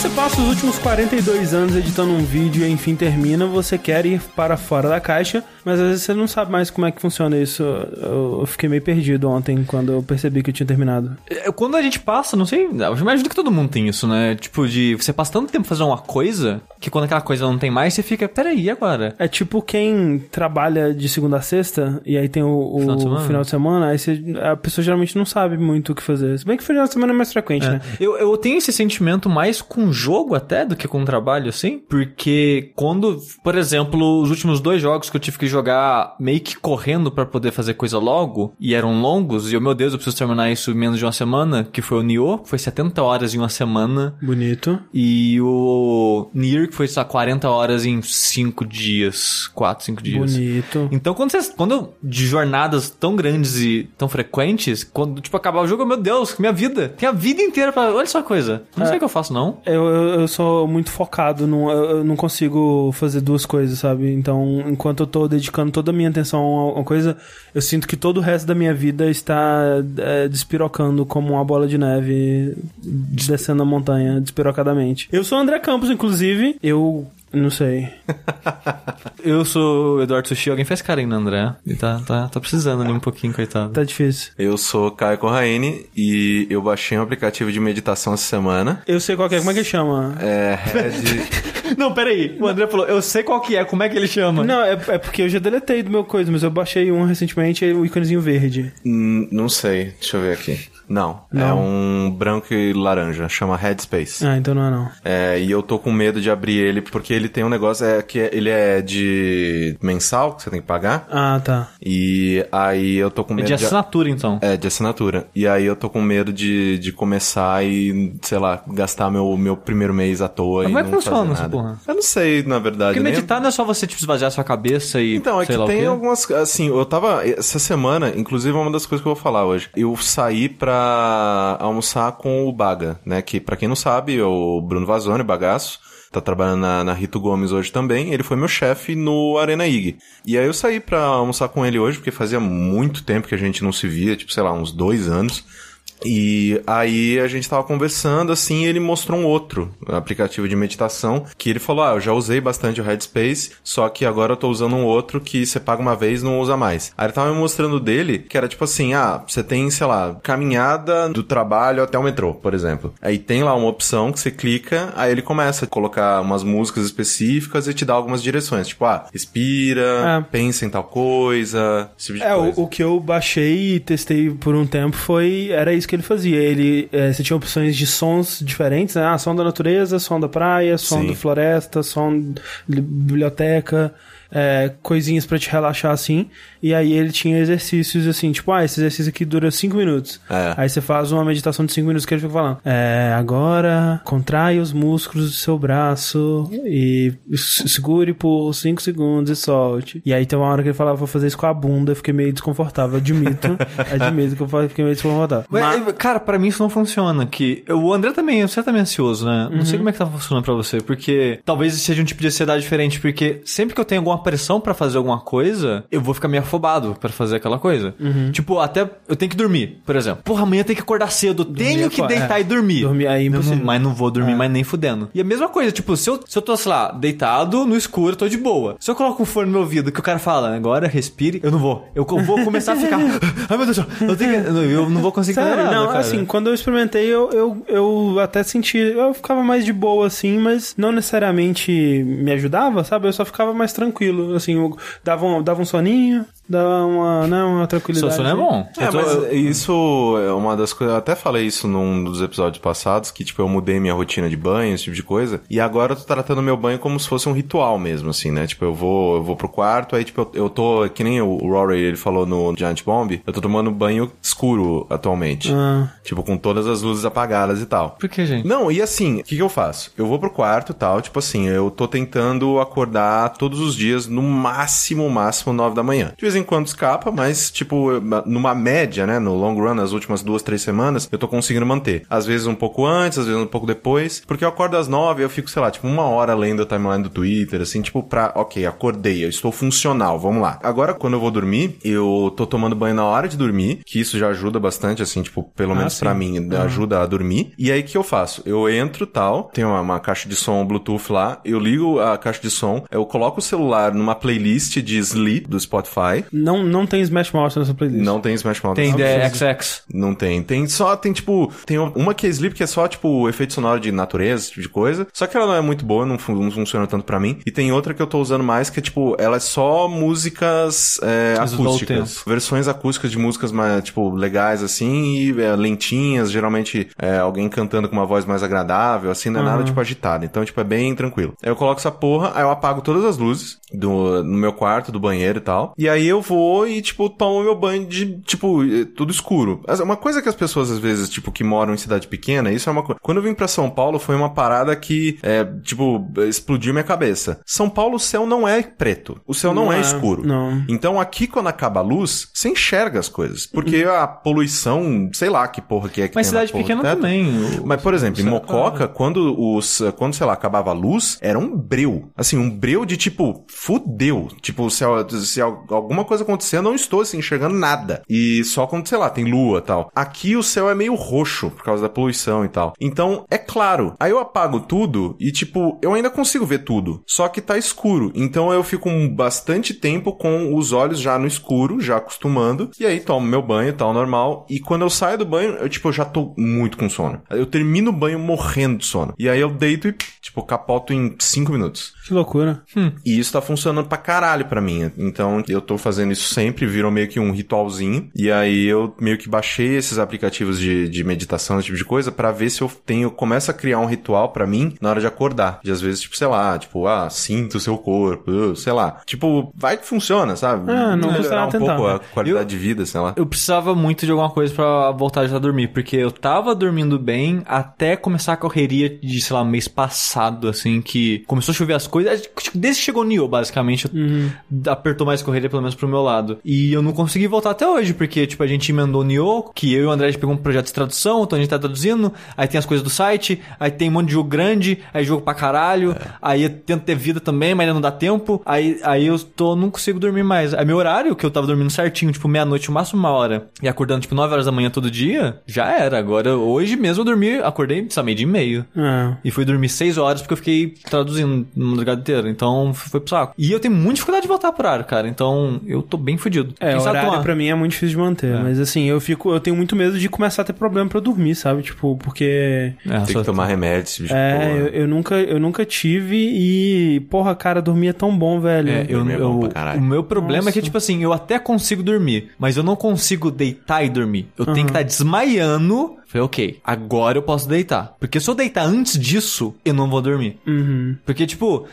você passa os últimos 42 anos editando um vídeo e enfim termina, você quer ir para fora da caixa, mas às vezes você não sabe mais como é que funciona isso. Eu fiquei meio perdido ontem quando eu percebi que eu tinha terminado. É, Quando a gente passa, não sei, eu imagino que todo mundo tem isso, né? Tipo, de você passa tanto tempo fazendo uma coisa que quando aquela coisa não tem mais, você fica, peraí, agora? É tipo quem trabalha de segunda a sexta e aí tem o, o Final de semana? final de semana, aí você- a pessoa geralmente não sabe muito o que fazer. Se bem que final de semana é mais frequente, né? Eu, eu tenho esse sentimento mais com jogo até do que com trabalho, assim. Porque quando, por exemplo, os últimos dois jogos que eu tive que jogar meio que correndo pra poder fazer coisa logo, e eram longos, e eu, meu Deus, eu preciso terminar isso em menos de uma semana, que foi o Nioh, foi 70 horas em uma semana. Bonito. E o Nier, que foi, lá, 40 horas em 5 dias. 4, 5 dias. Bonito. Então, quando vocês. Quando de jornadas tão grandes e tão frequentes, quando, tipo, acabar o jogo, meu Deus, minha vida. Tem a vida inteira pra. Olha só a coisa. Não sei o que eu faço, não. Eu, eu, eu sou muito focado, num, eu, eu não consigo fazer duas coisas, sabe? Então, enquanto eu tô dedicando toda a minha atenção a uma coisa, eu sinto que todo o resto da minha vida está é, despirocando como uma bola de neve descendo a montanha despirocadamente. Eu sou o André Campos, inclusive. Eu não sei. Eu sou o Eduardo Sushi, alguém faz carinho no André. Ele tá, tá, tá precisando ali um pouquinho, coitado. Tá difícil. Eu sou Caio Corraine e eu baixei um aplicativo de meditação essa semana. Eu sei qual que é. Como é que chama? É Red. Não, peraí. O André falou, eu sei qual que é, como é que ele chama? Não, é, é porque eu já deletei do meu coisa, mas eu baixei um recentemente, o íconezinho verde. Hum, não sei, deixa eu ver aqui. Não, é Não. um branco e laranja, chama Headspace. Ah, então não é não. É, e eu tô com medo de abrir ele porque ele tem um negócio é que é- ele é de mensal que você tem que pagar. Ah, tá. E aí eu tô com É medo de assinatura, então. É, de assinatura. E aí eu tô com medo de, de começar e, sei lá, gastar meu, meu primeiro mês à toa Mas e como é que não funciona essa nada. porra? Eu não sei, na verdade. Porque nem- meditar não é só você, tipo, esvaziar sua cabeça e. Então, é sei que lá tem algumas. Assim, eu tava. Essa semana, inclusive, é uma das coisas que eu vou falar hoje. Eu saí pra almoçar com o Baga, né? Que, pra quem não sabe, é o Bruno Vazone, bagaço. Tá trabalhando na, na Rito Gomes hoje também. Ele foi meu chefe no Arena IG. E aí eu saí pra almoçar com ele hoje, porque fazia muito tempo que a gente não se via, tipo, sei lá, uns dois anos. E aí a gente tava conversando, assim, e ele mostrou um outro aplicativo de meditação, que ele falou, ah, eu já usei bastante o Headspace, só que agora eu tô usando um outro que você paga uma vez e não usa mais. Aí ele tava me mostrando dele, que era tipo assim, ah, você tem, sei lá, caminhada do trabalho até o metrô, por exemplo. Aí tem lá uma opção que você clica, aí ele começa a colocar umas músicas específicas e te dá algumas direções, tipo, ah, respira, Ah. pensa em tal coisa, esse tipo de É, o, coisa. o que eu baixei e testei por um tempo foi. Era isso que ele fazia. Ele. é, você tinha opções de sons diferentes, né? Ah, som da natureza, som da praia, som Sim. da floresta, som de biblioteca. É, coisinhas pra te relaxar assim. E aí ele tinha exercícios assim, tipo, ah, esse exercício aqui dura 5 minutos. É. Aí você faz uma meditação de 5 minutos que ele fica falando. É, agora contrai os músculos do seu braço e segure por 5 segundos e solte. E aí tem uma hora que ele falava, vou fazer isso com a bunda, eu fiquei meio desconfortável. Admito, admito que eu fiquei meio desconfortável. Mas, cara, pra mim isso não funciona. Que o André também, você também é ansioso, né? Não Uhum. sei como é que tá funcionando pra você, porque talvez seja um tipo de ansiedade diferente, porque sempre que eu tenho alguma pressão pra fazer alguma coisa, eu vou ficar meio afobado pra fazer aquela coisa. Uhum. Tipo, até eu tenho que dormir, por exemplo. Porra, amanhã tem que acordar cedo, eu tenho que é, deitar é. e dormir. Dormir aí é Não, mas não vou dormir É. mais nem fudendo. E a mesma coisa, tipo, se eu, se eu tô, sei lá, deitado no escuro, eu tô de boa. Se eu coloco um fone no meu ouvido que o cara fala, agora respire, eu não vou. Eu vou começar a ficar. Ai meu Deus, eu, que- eu não vou conseguir Sério, nada, não, cara. assim, quando eu experimentei, eu, eu, eu até senti. Eu ficava mais de boa, assim, mas não necessariamente me ajudava, sabe? Eu só ficava mais tranquilo. Assim, eu dava um, dava um soninho, dava uma, né, uma tranquilidade. Seu sono é bom. É, tô- mas isso é uma das coisas. Eu até falei isso num dos episódios passados, que, tipo, eu mudei minha rotina de banho, esse tipo de coisa. E agora eu tô tratando meu banho como se fosse um ritual mesmo, assim, né? Tipo, eu vou, eu vou pro quarto, aí, tipo, eu, eu tô, que nem o Rory ele falou no Giant Bomb, eu tô tomando banho escuro atualmente. Ah. Tipo, com todas as luzes apagadas e tal. Por que, gente? Não, e assim, o que, que eu faço? Eu vou pro quarto e tal, tipo assim, eu tô tentando acordar todos os dias no máximo, máximo, nove da manhã. De vez em em quando escapa, mas, tipo, numa média, né? No long run, nas últimas duas, três semanas, eu tô conseguindo manter. Às vezes um pouco antes, às vezes um pouco depois. Porque eu acordo às nove, eu fico, sei lá, tipo, uma hora lendo a timeline do Twitter, assim, tipo, pra, ok, acordei, eu estou funcional, vamos lá. Agora, quando eu vou dormir, eu tô tomando banho na hora de dormir, que isso já ajuda bastante, assim, tipo, pelo Ah, menos sim. pra mim, Uhum. ajuda a dormir. E aí, o que eu faço? Eu entro tal, tem uma, uma caixa de som Bluetooth lá, eu ligo a caixa de som, eu coloco o celular numa playlist de sleep do Spotify. Não, não tem Smash Mouth nessa playlist. Não tem Smash Mouth. Tem The XX. Não tem. Tem só, tem tipo, tem uma que é Sleep que é só, tipo, efeito sonoro de natureza, esse tipo de coisa. Só que ela não é muito boa, não, fun- não funciona tanto pra mim. E tem outra que eu tô usando mais que é, tipo, ela é só músicas é, acústicas. Versões acústicas de músicas mais, tipo, legais, assim, e é, lentinhas, geralmente é, alguém cantando com uma voz mais agradável, assim, não é nada, tipo, agitado. Então, tipo, é bem tranquilo. Aí eu coloco essa porra, aí eu apago todas as luzes do, no meu quarto, do banheiro e tal. E aí eu vou e, tipo, tomo meu banho de, tipo, eh, tudo escuro. As- Uma coisa que as pessoas, às vezes, tipo, que moram em cidade pequena, isso é uma coisa. Quando eu vim pra São Paulo, foi uma parada que, é, tipo, explodiu minha cabeça. São Paulo, o céu não é preto. O céu não, Não é, é, escuro. não. Então aqui, quando acaba a luz, você enxerga as coisas. Porque a poluição, sei lá que porra que é que Mas cidade pequena também. o- Mas, por exemplo, em Será Mococa, quando os. Quando, sei lá, acabava a luz, era um breu. Assim, um breu de tipo, fudeu. Tipo, se, se alguma coisa acontecer, eu não estou assim, enxergando nada. E só quando, sei lá, tem lua e tal. Aqui o céu é meio roxo por causa da poluição e tal. Então, é claro. Aí eu apago tudo e, tipo, eu ainda consigo ver tudo. Só que tá escuro. Então eu fico um bastante tempo com os olhos já no escuro, já acostumando. E aí tomo meu banho e tal, normal. E quando eu saio do banho, eu, tipo, eu já tô muito com sono. Eu termino o banho morrendo de sono. E aí eu deito e, tipo, capoto em 5 minutos. Que loucura. E isso tá funcionando pra caralho pra mim. Então eu tô fazendo isso sempre, virou meio que um ritualzinho. E aí eu meio que baixei esses aplicativos de, de meditação, esse tipo de coisa, pra ver se eu tenho, começo a criar um ritual pra mim na hora de acordar. De às vezes, tipo, sei lá, tipo, ah, sinta o seu corpo, uh, sei lá. Tipo, vai que funciona, sabe? Ah, não Melhorar um pouco tentar. a qualidade Eu- de vida, sei lá. Eu precisava muito de alguma coisa pra voltar já a dormir, porque eu tava dormindo bem até começar a correria de, sei lá, mês passado, assim, que começou a chover as coisas. Desde que chegou o Nioh, basicamente, eu- apertou mais correria, pelo menos pro meu lado. E eu não consegui voltar até hoje, porque, tipo, a gente emendou o Nioh, que eu e o André a gente pegou um projeto de tradução, então a gente tá traduzindo, aí tem as coisas do site, aí tem um monte de jogo grande, aí jogo pra caralho, aí eu tento ter vida também, mas ainda não dá tempo, aí, aí eu tô, não consigo dormir mais. Aí meu horário, que eu tava dormindo certinho, tipo, meia-noite, o máximo uma hora, e acordando, tipo, 9 horas da manhã todo dia, já era. Agora, hoje mesmo eu dormi, acordei, sei meio dia e meio. É. E fui dormir 6 horas porque eu fiquei traduzindo no madrugada inteira. Então foi pro saco. E eu tenho muita dificuldade de voltar pro horário, cara. Então eu tô bem fudido. É, Quem horário tomar? pra mim é muito difícil de manter. Mas assim, eu fico. Eu tenho muito medo de começar a ter problema pra dormir, sabe? Tipo, porque. É, Tem só- que tomar remédio, tipo É, eu, eu nunca, eu nunca tive e. Porra, cara, dormir é tão bom, velho. É, eu, é bom eu- o meu problema é que, Nossa. tipo assim, eu até consigo dormir, mas eu não consigo deitar e dormir. Eu tenho que estar desmaiando. Falei, ok, agora eu posso deitar. Porque se eu deitar antes disso, eu não vou dormir. Uhum. Porque, tipo,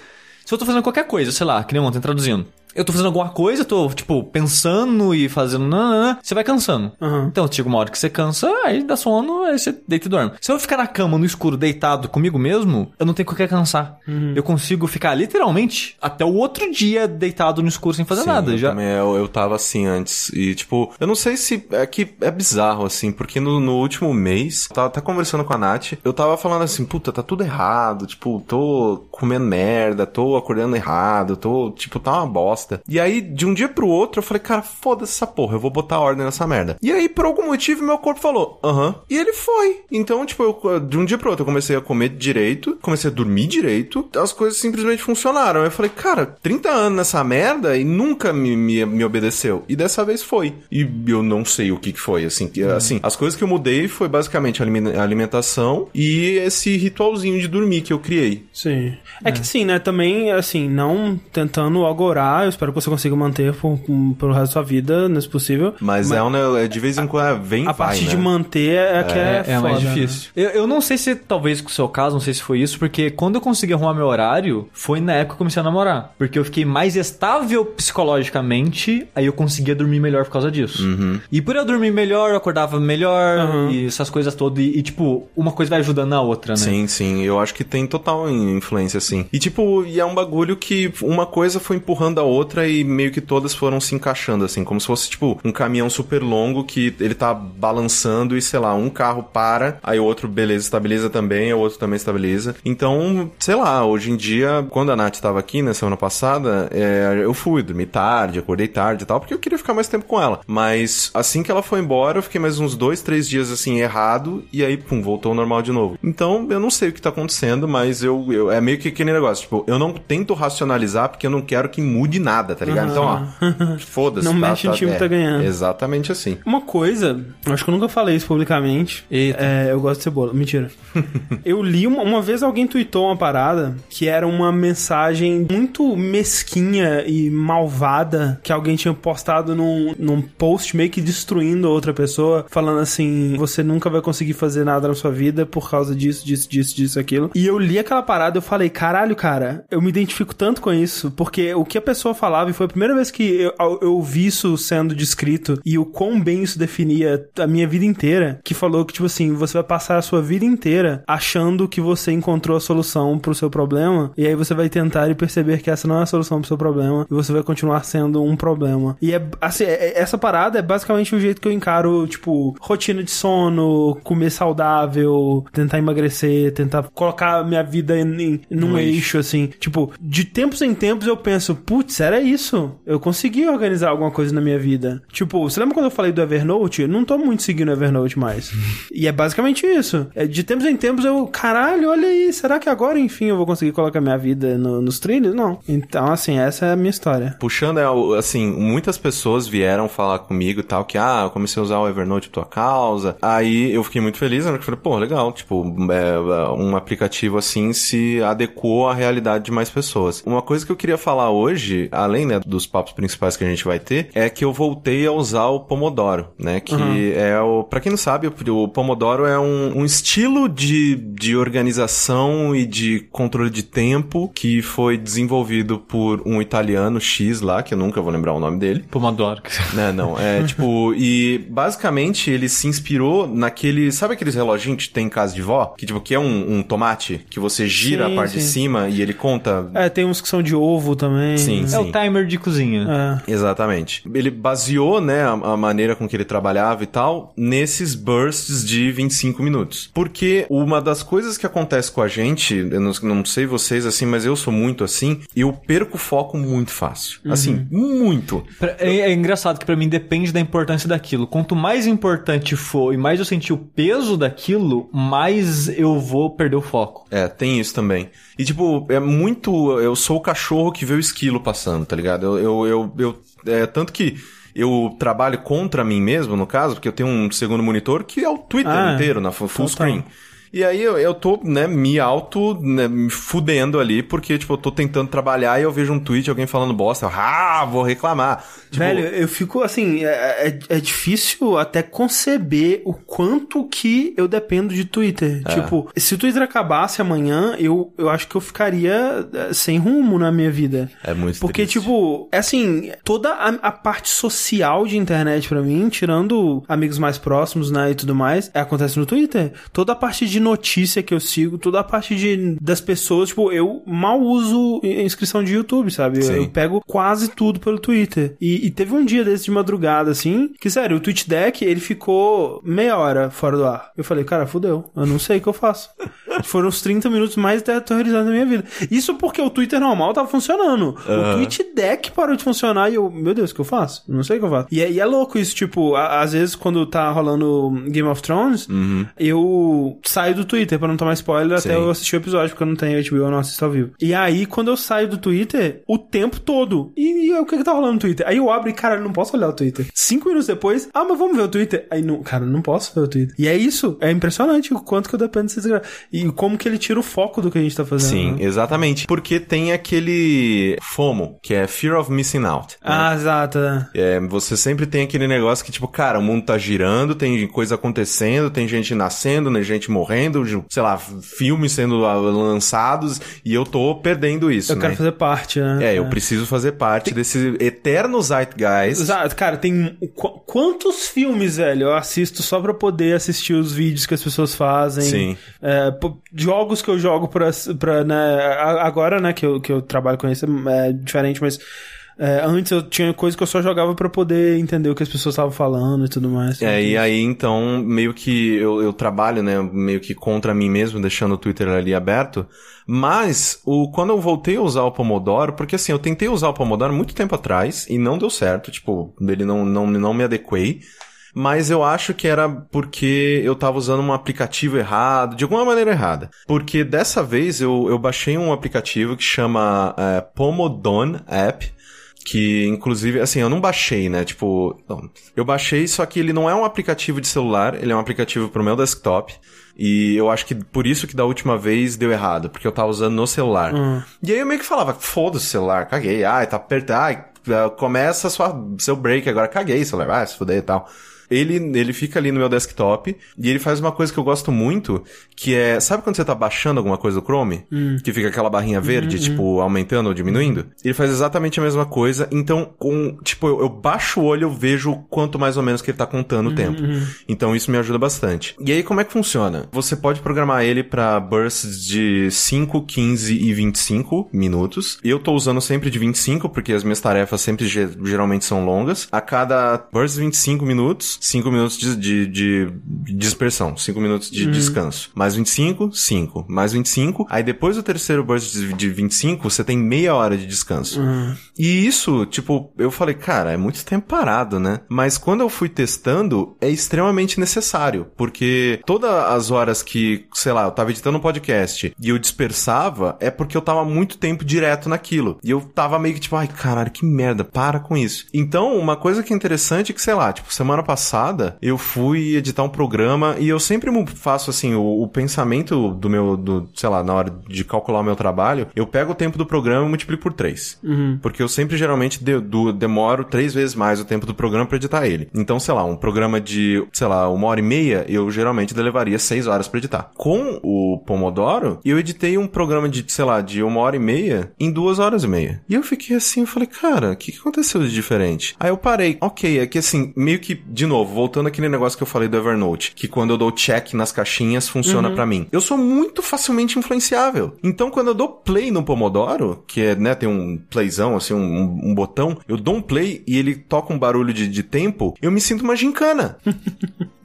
se eu tô fazendo qualquer coisa, sei lá, que nem ontem traduzindo. Eu tô fazendo alguma coisa, tô, tipo, pensando e fazendo. nananã, Você vai cansando. Uhum. Então, chega uma hora que você cansa, aí dá sono, aí você deita e dorme. Se eu ficar na cama, no escuro, deitado comigo mesmo, eu não tenho com o que cansar. Uhum. Eu consigo ficar literalmente até o outro dia deitado no escuro sem fazer Sim, nada. Eu, Já... também, eu, eu tava assim antes. E, tipo, eu não sei se. É que é bizarro, assim, porque no, no último mês, eu tava até conversando com a Nath, eu tava falando assim, puta, tá tudo errado. Tipo, tô comendo merda, tô acordando errado, tô. Tipo, tá uma bosta. E aí, de um dia pro outro, eu falei, cara, foda-se essa porra, eu vou botar ordem nessa merda. E aí, por algum motivo, meu corpo falou, aham. E ele foi. Então, tipo, eu, de um dia pro outro, eu comecei a comer direito, comecei a dormir direito, as coisas simplesmente funcionaram. Eu falei, cara, 30 anos nessa merda e nunca me, me, me obedeceu. E dessa vez foi. E eu não sei o que, que foi, assim. Que, assim, as coisas que eu mudei foi basicamente a alime- a alimentação e esse ritualzinho de dormir que eu criei. Sim. É, que sim, né? Também, assim, não tentando agorar, eu espero que você consiga manter por, pelo resto da sua vida, não é possível. Mas, é, um, ne- é de vez em quando é, vem A vai, parte né? de manter é, que é, É, é mais né? difícil. Eu, eu não sei se, talvez com o seu caso, não sei se foi isso, porque quando eu consegui arrumar meu horário, foi na época que eu comecei a namorar. Porque eu fiquei mais estável psicologicamente, aí eu conseguia dormir melhor por causa disso. Uhum. E por eu dormir melhor, eu acordava melhor, Uhum. e essas coisas todas. E, e, tipo, uma coisa vai ajudando a outra, né? Sim, sim, eu acho que tem total in- influência, assim. E tipo, e é um bagulho que uma coisa foi empurrando a outra e meio que todas foram se encaixando, assim, como se fosse, tipo, um caminhão super longo que ele tá balançando e, sei lá, um carro para, aí o outro, beleza, estabiliza também, o outro também estabiliza. Então, sei lá, hoje em dia, quando a Nath estava aqui na semana passada, é, eu fui dormir tarde, acordei tarde e tal, porque eu queria ficar mais tempo com ela. Mas assim que ela foi embora, eu fiquei mais uns dois, três dias assim, errado, e aí, pum, voltou ao normal de novo. Então, eu não sei o que tá acontecendo, mas eu, eu é meio que aquele negócio, tipo, eu não tento racionalizar porque eu não quero que mude nada, tá ligado? Então, ó, foda-se. Não tá, mexe em tá, time que é, tá ganhando. Exatamente assim. Uma coisa, acho que eu nunca falei isso publicamente. Eita. É, eu gosto de cebola. Mentira. eu li uma, uma vez alguém tweetou uma parada que era uma mensagem muito mesquinha e malvada que alguém tinha postado num, num post meio que destruindo a outra pessoa, falando assim: você nunca vai conseguir fazer nada na sua vida por causa disso, disso, disso, disso, aquilo. E eu li aquela parada e eu falei: caralho, cara, eu me identifico tanto com isso, porque o que a pessoa falava, e foi a primeira vez que eu, eu, vi isso sendo descrito e o quão bem isso definia a minha vida inteira, que falou que, tipo assim, você vai passar a sua vida inteira achando que você encontrou a solução pro seu problema, e aí você vai tentar e perceber que essa não é a solução pro seu problema, e você vai continuar sendo um problema. E é, assim, é- é- essa parada é basicamente o jeito que eu encaro, tipo, rotina de sono, comer saudável, tentar emagrecer, tentar colocar minha vida em, em- num No eixo, assim. Tipo, de tempos em tempos eu penso, putz, era isso. Eu consegui organizar alguma coisa na minha vida. Tipo, você lembra quando eu falei do Evernote? Eu não tô muito seguindo o Evernote mais. e é basicamente isso. É, de tempos em tempos eu, caralho, olha aí, será que agora, enfim, eu vou conseguir colocar minha vida no- nos trilhos? Não. Então, assim, essa é a minha história. Puxando, é, assim, muitas pessoas vieram falar comigo e tal, que, ah, eu comecei a usar o Evernote por tua causa. Aí eu fiquei muito feliz, né? Eu falei, pô, legal, tipo, é, um aplicativo assim se adequou à realidade de mais pessoas. Uma coisa que eu queria falar hoje, além, né, dos papos principais que a gente vai ter, é que eu voltei a usar o Pomodoro, né? Que é o, pra quem não sabe, o, Pomodoro é um, um estilo de, de organização e de controle de tempo que foi desenvolvido por um italiano X lá, que eu nunca vou lembrar o nome dele. Pomodoro. Né, não, é tipo, e basicamente ele se inspirou naquele, sabe aqueles reloginhos que tem em casa de vó? Que tipo, que é um, um tomate, que você gira Sim, a parte de sim. cima e ele conta... É, tem uns que são de ovo também. Sim, É sim. o timer de cozinha. É. Exatamente. Ele baseou, né, a, a maneira com que ele trabalhava e tal, nesses bursts de 25 minutos. Porque uma das coisas que acontece com a gente, eu não, não sei vocês assim, mas eu sou muito assim, eu perco o foco muito fácil. Assim, muito. Pra- É, é engraçado que pra mim depende da importância daquilo. Quanto mais importante for e mais eu sentir o peso daquilo, mais eu vou perder o foco. É, tem isso também. E, tipo, é muito. Eu sou o cachorro que vê o esquilo passando, tá ligado? Eu. eu, eu, eu- é, tanto que. Eu trabalho contra mim mesmo, no caso, porque eu tenho um segundo monitor que é o Twitter Ah, inteiro, na full total. screen. E aí eu, eu tô, né, me auto, né, me fudendo ali, porque, tipo, eu tô tentando trabalhar e eu vejo um tweet, alguém falando bosta, eu, ah, vou reclamar. Tipo, Velho, eu fico assim, é, é, é difícil até conceber o quanto que eu dependo de Twitter. É. Tipo, se o Twitter acabasse amanhã, eu, eu acho que eu ficaria é, sem rumo na minha vida. É muito Porque, triste. tipo, é assim, toda a, a parte social de internet pra mim, tirando amigos mais próximos, né, e tudo mais, é, acontece no Twitter. Toda a parte de notícia que eu sigo, toda a parte de, das pessoas, tipo, eu mal uso inscrição de YouTube, sabe? Eu, eu pego quase tudo pelo Twitter. E, e teve um dia desse de madrugada, assim, que, sério, o Twitch Deck, ele ficou meia hora fora do ar. Eu falei, cara, fudeu. Eu não sei o que eu faço. Foram os 30 minutos mais aterrorizados da minha vida. Isso porque o Twitter normal tava funcionando. O Twitch Deck parou de funcionar e eu, meu Deus, o que eu faço? Não sei o que eu faço. E é, e é louco isso, tipo, a- às vezes quando tá rolando Game of Thrones, eu saio do Twitter pra não tomar spoiler Sim. até eu assistir o episódio, porque eu não tenho HBO, eu não assisto ao vivo. E aí, quando eu saio do Twitter, o tempo todo. E, e o que que tá rolando no Twitter? Aí eu abro e, cara, eu não posso olhar o Twitter. Cinco minutos depois, ah, mas vamos ver o Twitter. Aí, não, cara, eu não posso ver o Twitter. E é isso. É impressionante o quanto que eu dependo desse desgraça. E como que ele tira o foco do que a gente tá fazendo. Sim, né? exatamente. Porque tem aquele FOMO, que é Fear of Missing Out. né? Ah, exato. é. É, você sempre tem aquele negócio que, tipo, cara, o mundo tá girando, tem coisa acontecendo, tem gente nascendo, né, gente morrendo, ju- sei lá, filmes sendo ah, lançados, e eu tô perdendo isso, Eu né? quero fazer parte, né? É, eu preciso fazer parte desse eterno zeitgeist. Exato, cara, tem qu- quantos filmes, velho, eu assisto só pra poder assistir os vídeos que as pessoas fazem. Sim. É, jogos que eu jogo pra, pra né, agora, né, que eu, que eu trabalho com isso é diferente, mas É, antes eu tinha coisa que eu só jogava pra poder entender o que as pessoas estavam falando e tudo mais. É, e aí então, meio que eu, eu trabalho, né, meio que contra mim mesmo, deixando o Twitter ali aberto. Mas, o, quando eu voltei a usar o Pomodoro, porque assim, eu tentei usar o Pomodoro muito tempo atrás e não deu certo, tipo, ele não, não, não me adequei. Mas eu acho que era porque eu tava usando um aplicativo errado, de alguma maneira errada. Porque dessa vez eu, eu baixei um aplicativo que chama é, Pomodon App, que inclusive, assim, eu não baixei, né? Tipo, não, eu baixei, só que ele não é um aplicativo de celular, ele é um aplicativo pro meu desktop. E eu acho que por isso que da última vez deu errado, porque eu tava usando no celular. Hum. E aí eu meio que falava, foda-se o celular, caguei, ai, tá apertado, ai, começa sua, seu break agora, caguei, celular, vai se fuder e tal. Ele, ele fica ali no meu desktop e ele faz uma coisa que eu gosto muito, que é, sabe quando você tá baixando alguma coisa do Chrome? Que fica aquela barrinha verde, tipo, aumentando ou diminuindo? Ele faz exatamente a mesma coisa, então, com, tipo, eu, eu baixo o olho, eu vejo quanto mais ou menos que ele tá contando o tempo. Então isso me ajuda bastante. E aí, como é que funciona? Você pode programar ele pra bursts de 5, 15 e 25 minutos. Eu tô usando sempre de 25, porque as minhas tarefas sempre ge- geralmente são longas. A cada burst de 25 minutos, 5 minutos de, de, de dispersão, 5 minutos de descanso. Mais 25, 5. Mais 25. Aí depois do terceiro burst de, de 25, você tem meia hora de descanso. E isso, tipo, eu falei, cara, é muito tempo parado, né? Mas quando eu fui testando, é extremamente necessário, porque todas as horas que, sei lá, eu tava editando um podcast e eu dispersava, é porque eu tava muito tempo direto naquilo. E eu tava meio que tipo, ai, caralho, que merda, para com isso. Então, uma coisa que é interessante é que, sei lá, tipo, semana passada, eu fui editar um programa e eu sempre faço assim, o, o pensamento do meu, do, sei lá, na hora de calcular o meu trabalho, eu pego o tempo do programa e multiplico por três. Porque eu sempre geralmente de- do- demoro três vezes mais o tempo do programa pra editar ele. Então, sei lá, um programa de, sei lá, uma hora e meia, eu geralmente levaria seis horas pra editar. Com o Pomodoro, eu editei um programa de, sei lá, de uma hora e meia em duas horas e meia. E eu fiquei assim, eu falei, cara, o que, que aconteceu de diferente? Aí eu parei, ok, é que assim, meio que, de novo, voltando àquele negócio que eu falei do Evernote, que quando eu dou check nas caixinhas, funciona pra mim. Eu sou muito facilmente influenciável. Então, quando eu dou play no Pomodoro, que é, né, tem um playzão, assim, um, um- um botão, eu dou um play e ele toca um barulho de, de tempo, eu me sinto uma gincana.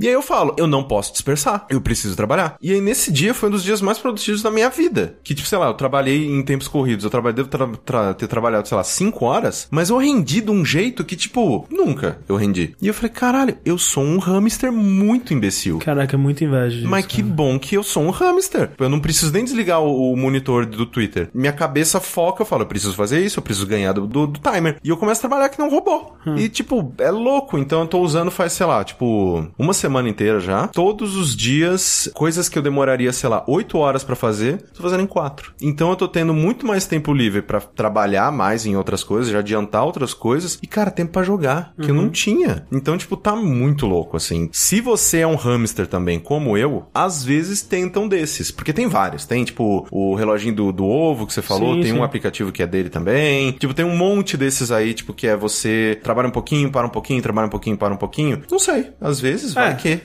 E aí eu falo, eu não posso dispersar, eu preciso trabalhar. E aí nesse dia foi um dos dias mais produtivos da minha vida. Que tipo, sei lá, eu trabalhei em tempos corridos, eu trabalhei, devo tra- tra- ter trabalhado, sei lá, 5 horas, mas eu rendi de um jeito que, tipo, nunca eu rendi. E eu falei, caralho, eu sou um hamster muito imbecil. Caraca, é muita inveja disso, Mas que cara. bom que eu sou um hamster. Eu não preciso nem desligar o, o monitor do Twitter. Minha cabeça foca, eu falo, eu preciso fazer isso, eu preciso ganhar do, do- do timer. E eu começo a trabalhar que nem um robô. E, tipo, é louco. Então eu tô usando faz, sei lá, tipo, uma semana inteira já. Todos os dias, coisas que eu demoraria, sei lá, oito horas pra fazer, tô fazendo em quatro. Então eu tô tendo muito mais tempo livre pra trabalhar mais em outras coisas, já adiantar outras coisas. E, cara, tempo pra jogar, que eu não tinha. Então, tipo, tá muito louco, assim. Se você é um hamster também, como eu, às vezes tentam desses. Porque tem vários. Tem, tipo, o reloginho do, do ovo que você falou, Sim, tem sim. um aplicativo que é dele também. Tipo, tem um monte desses aí, tipo, que é você trabalha um pouquinho, para um pouquinho, trabalha um pouquinho, para um pouquinho. Não sei. Às vezes vai É, que.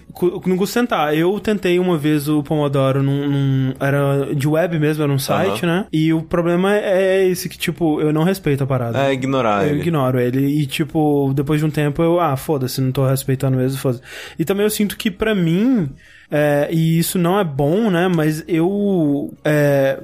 Não custa tentar. Eu tentei uma vez o Pomodoro num, num- Era de web mesmo, era um site, né? E o problema é esse que, tipo, eu não respeito a parada. É ignorar Eu ele. ignoro ele. E, tipo, depois de um tempo eu, ah, foda-se, não tô respeitando mesmo, foda-se. E também eu sinto que pra mim, é, e isso não é bom, né? Mas eu, é,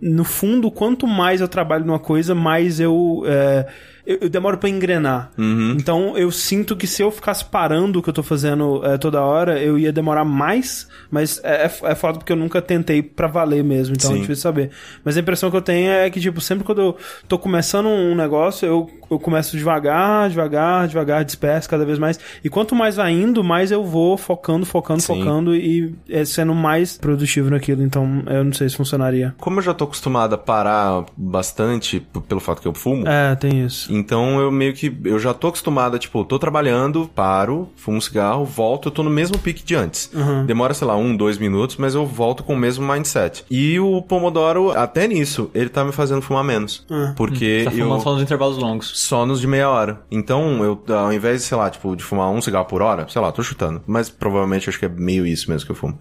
no fundo, quanto mais eu trabalho numa coisa, mais eu. é, eu, eu demoro pra engrenar. Então eu sinto que se eu ficasse parando o que eu tô fazendo é, toda hora, eu ia demorar mais, mas é, é, é foda porque eu nunca tentei pra valer mesmo, então Sim. é difícil saber. Mas a impressão que eu tenho é que, tipo, sempre quando eu tô começando um negócio, eu, eu começo devagar, devagar, devagar, disperso cada vez mais. E quanto mais vai indo, mais eu vou focando, focando, Sim. focando e é, sendo mais produtivo naquilo. Então eu não sei se funcionaria. Como eu já tô acostumado a parar bastante pelo fato que eu fumo, É, tem isso. Então eu meio que. Eu já tô acostumado a, tipo, tô trabalhando, paro, fumo um cigarro, volto, eu tô no mesmo pique de antes. Demora, sei lá, um, dois minutos, mas eu volto com o mesmo mindset. E o Pomodoro, até nisso, ele tá me fazendo fumar menos. Porque Tá eu. fumando só nos intervalos longos. Só nos de meia hora. Então, eu, ao invés de, sei lá, tipo, de fumar um cigarro por hora, sei lá, tô chutando. Mas provavelmente acho que é meio isso mesmo que eu fumo.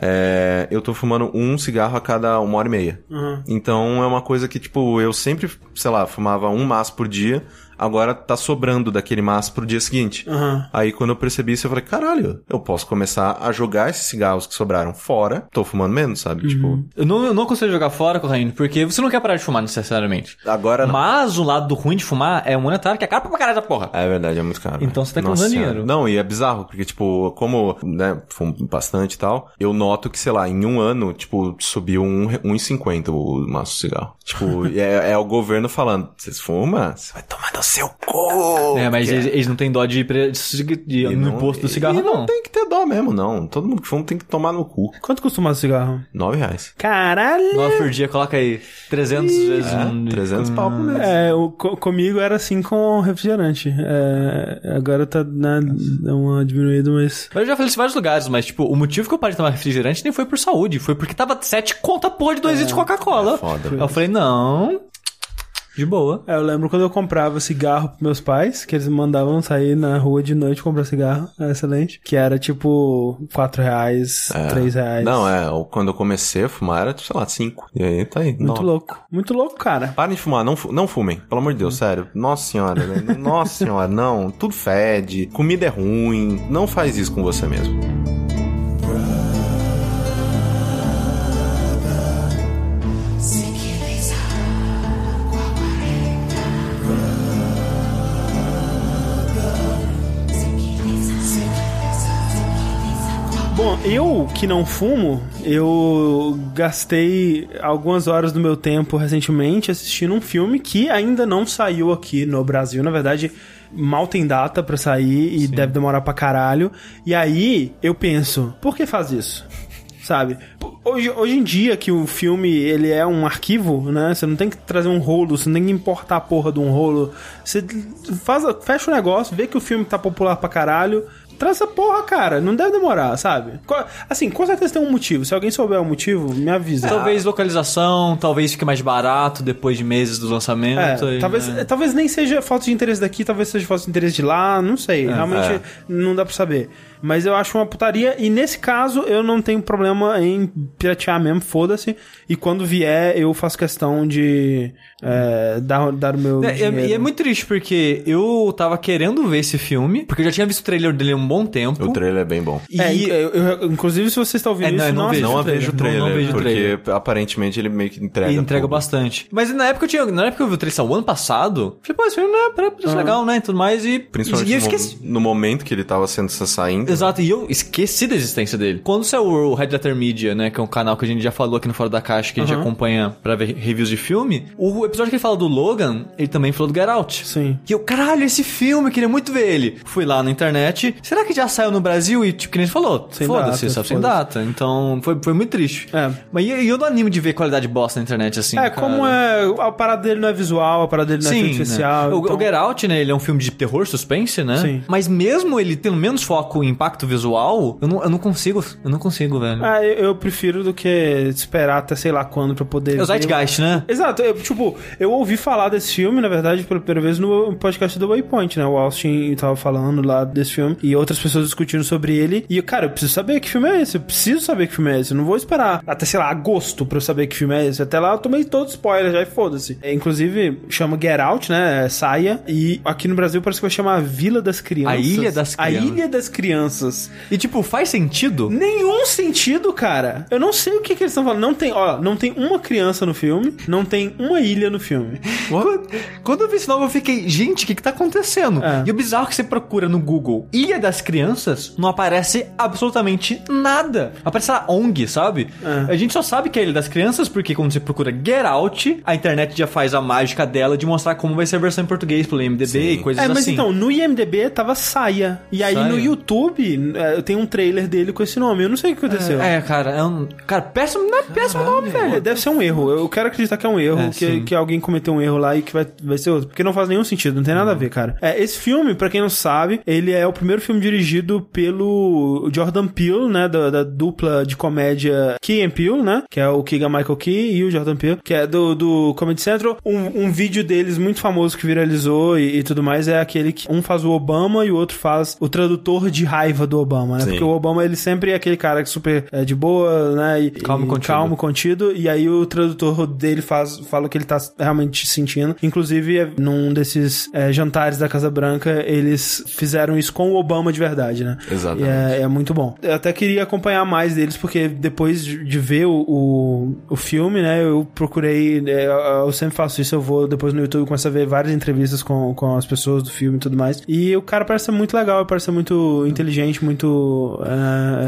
é, eu tô fumando um cigarro a cada uma hora e meia. Uhum. Então é uma coisa que, tipo, eu sempre, sei lá, fumava um maço por dia, agora tá sobrando daquele maço pro dia seguinte. Uhum. Aí quando eu percebi isso, eu falei, caralho, eu posso começar a jogar esses cigarros que sobraram fora, tô fumando menos, sabe? Tipo, Eu não, eu não consigo jogar fora, Corraine, porque você não quer parar de fumar necessariamente. agora não. Mas o lado do ruim de fumar é o monetário, que é caro pra caralho essa porra. É verdade, é muito caro. Então né? você tá Senhora. dinheiro. Não, e é bizarro, porque, tipo, como, né, fumo bastante e tal, eu noto que, sei lá, em um ano, tipo, subiu um, 1,50 o maço de cigarro. Tipo, é, é o governo falando, vocês fumam? Você vai tomar no seu cu! É, mas Que eles, eles não têm dó de, pre- de, de- E no não- imposto do cigarro, e não. não. tem que ter dó mesmo, não. Todo mundo que fuma tem que tomar no cu. Quanto custa um cigarro? Nove reais. Caralho! Nove por dia, coloca aí 300 vezes É. 300 pau por mês. É, o, co- comigo era assim com refrigerante. É, agora tá né, deu uma diminuída, mas. Mas eu já falei isso em vários lugares, mas, tipo, o motivo que eu parei de tomar refrigerante nem foi por saúde, foi porque tava 7 conta porra de 2 litros de Coca-Cola. é foda, eu falei, não. De boa. É, eu lembro quando eu comprava cigarro pros meus pais, que eles me mandavam sair na rua de noite comprar cigarro. É excelente. Que era tipo 4 reais, 3 reais. Não, é, quando eu comecei a fumar era, sei lá, 5. E aí tá aí. Muito nove. louco. Muito louco, cara. Parem de fumar, não, fu- não fumem, pelo amor de Deus, sério. Nossa senhora, velho. Nossa senhora, não. Tudo fede, comida é ruim. Não faz isso com você mesmo. Eu que não fumo, eu gastei algumas horas do meu tempo recentemente assistindo um filme que ainda não saiu aqui no Brasil. Na verdade, mal tem data pra sair e deve demorar pra caralho. E aí eu penso, por que faz isso? Sabe? Hoje, hoje em dia que o filme ele é um arquivo, né? Você não tem que trazer um rolo, você não tem que importar a porra de um rolo. Você faz, fecha o negócio, vê que o filme tá popular pra caralho. Traz essa porra, cara. Não deve demorar, sabe? Assim, com certeza tem um motivo. Se alguém souber o motivo, me avisa. Talvez localização, talvez fique mais barato depois de meses do lançamento. É, e, talvez, né? talvez nem seja falta de interesse daqui, talvez seja falta de interesse de lá, não sei. Realmente é. não dá pra saber. Mas eu acho uma putaria, e nesse caso eu não tenho problema em piratear mesmo, foda-se. E quando vier, eu faço questão de é, dar, dar o meu. É, e é- dinheiro. e é muito triste, porque eu tava querendo ver esse filme, porque eu já tinha visto o trailer dele há um bom tempo. O trailer é bem bom. E É, eu- eu- inclusive, se você está ouvindo É, não, isso, não vejo. Não vejo o trailer, Não- não vejo o porque trailer. aparentemente ele meio que entrega. Ele entrega tudo. bastante. Mas na época eu tinha. Na época que eu vi o trailer o ano passado, falei, pô, esse filme né, parece parece legal, né? E tudo mais. E, Principalmente e eu no, esqueci. no momento que ele tava sendo saindo. Exato, e eu esqueci da existência dele. Quando saiu o Red Letter Media, né, que é um canal que a gente já falou aqui no Fora da Caixa, que a gente acompanha pra ver reviews de filme, o episódio que ele fala do Logan, ele também falou do Get Out. Sim. E eu, caralho, esse filme, eu queria muito ver ele. Fui lá na internet, será que já saiu no Brasil? E, tipo, que nem a gente falou, Sem foda-se, só sem data. Então, foi, foi muito triste. É. Mas e, eu não animo de ver qualidade bosta na internet, assim, É, cara. como é. A parada dele não é visual, a parada dele não é Sim, efeito né? especial. O, então- o Get Out, né, ele é um filme de terror, suspense, né? Sim. Mas mesmo ele tendo menos foco em impacto visual, eu não, eu não consigo, eu não consigo, velho. Ah, eu, eu prefiro do que esperar até sei lá quando pra poder. É o ver. Zeitgeist, né? Exato, eu, tipo, eu ouvi falar desse filme, na verdade, pela primeira vez no podcast do Waypoint, né? O Austin tava falando lá desse filme e outras pessoas discutindo sobre ele. E, cara, eu preciso saber que filme é esse. Eu preciso saber que filme é esse. Eu não vou esperar até, sei lá, agosto pra eu saber que filme é esse. Até lá eu tomei todo spoiler já e foda-se. É, inclusive, chama Get Out, né? É Saia. E aqui no Brasil parece que vai chamar Vila das Crianças. A Ilha das A Crianças. Ilha das Crianças. E tipo, faz sentido? Nenhum sentido, cara. Eu não sei o que, que eles estão falando. Não tem, ó, não tem uma criança no filme, não tem uma ilha no filme. Quando, quando eu vi esse nome, eu fiquei, gente, o que que tá acontecendo? É. E o bizarro é que você procura no Google Ilha das Crianças, não aparece absolutamente nada. Aparece lá ONG, sabe? É. A gente só sabe que é a Ilha das Crianças porque quando você procura Get Out, a internet já faz a mágica dela de mostrar como vai ser a versão em português pelo IMDB e coisas É, mas assim. então, no IMDB tava Saia. E aí Saia. no YouTube é, tem um trailer dele com esse nome. Eu não sei o que aconteceu. É, cara, é um. Cara, péssimo, não é péssimo nome, É, velho. deve ser um erro. Eu quero acreditar que é um erro, É, que, sim. que alguém cometeu um erro lá e que vai, vai ser outro. Porque não faz nenhum sentido, não tem nada a ver, cara. É, esse filme, pra quem não sabe, ele é o primeiro filme dirigido pelo Jordan Peele, né? Da, da dupla de comédia Key and Peele, né? Que é o Keegan Michael Key e o Jordan Peele, que é do, do Comedy Central. Um, um vídeo deles muito famoso que viralizou e, e tudo mais é aquele que um faz o Obama e o outro faz o tradutor de raiva do Obama, né? Sim. Porque o Obama, ele sempre é aquele cara que super é, de boa, né? E, Calmo e contido. calmo, contido. E aí o tradutor dele faz, fala o que ele tá realmente sentindo. Inclusive, é, num desses é, jantares da Casa Branca, eles fizeram isso com o Obama de verdade, né? Exatamente. E é, é muito bom. Eu até queria acompanhar mais deles, porque depois de, ver o, o, o filme, né, eu procurei. é, eu, eu sempre faço isso, eu vou depois no YouTube começar a ver várias entrevistas com, com as pessoas do filme e tudo mais. E o cara parece ser muito legal, parece ser muito inteligente, muito.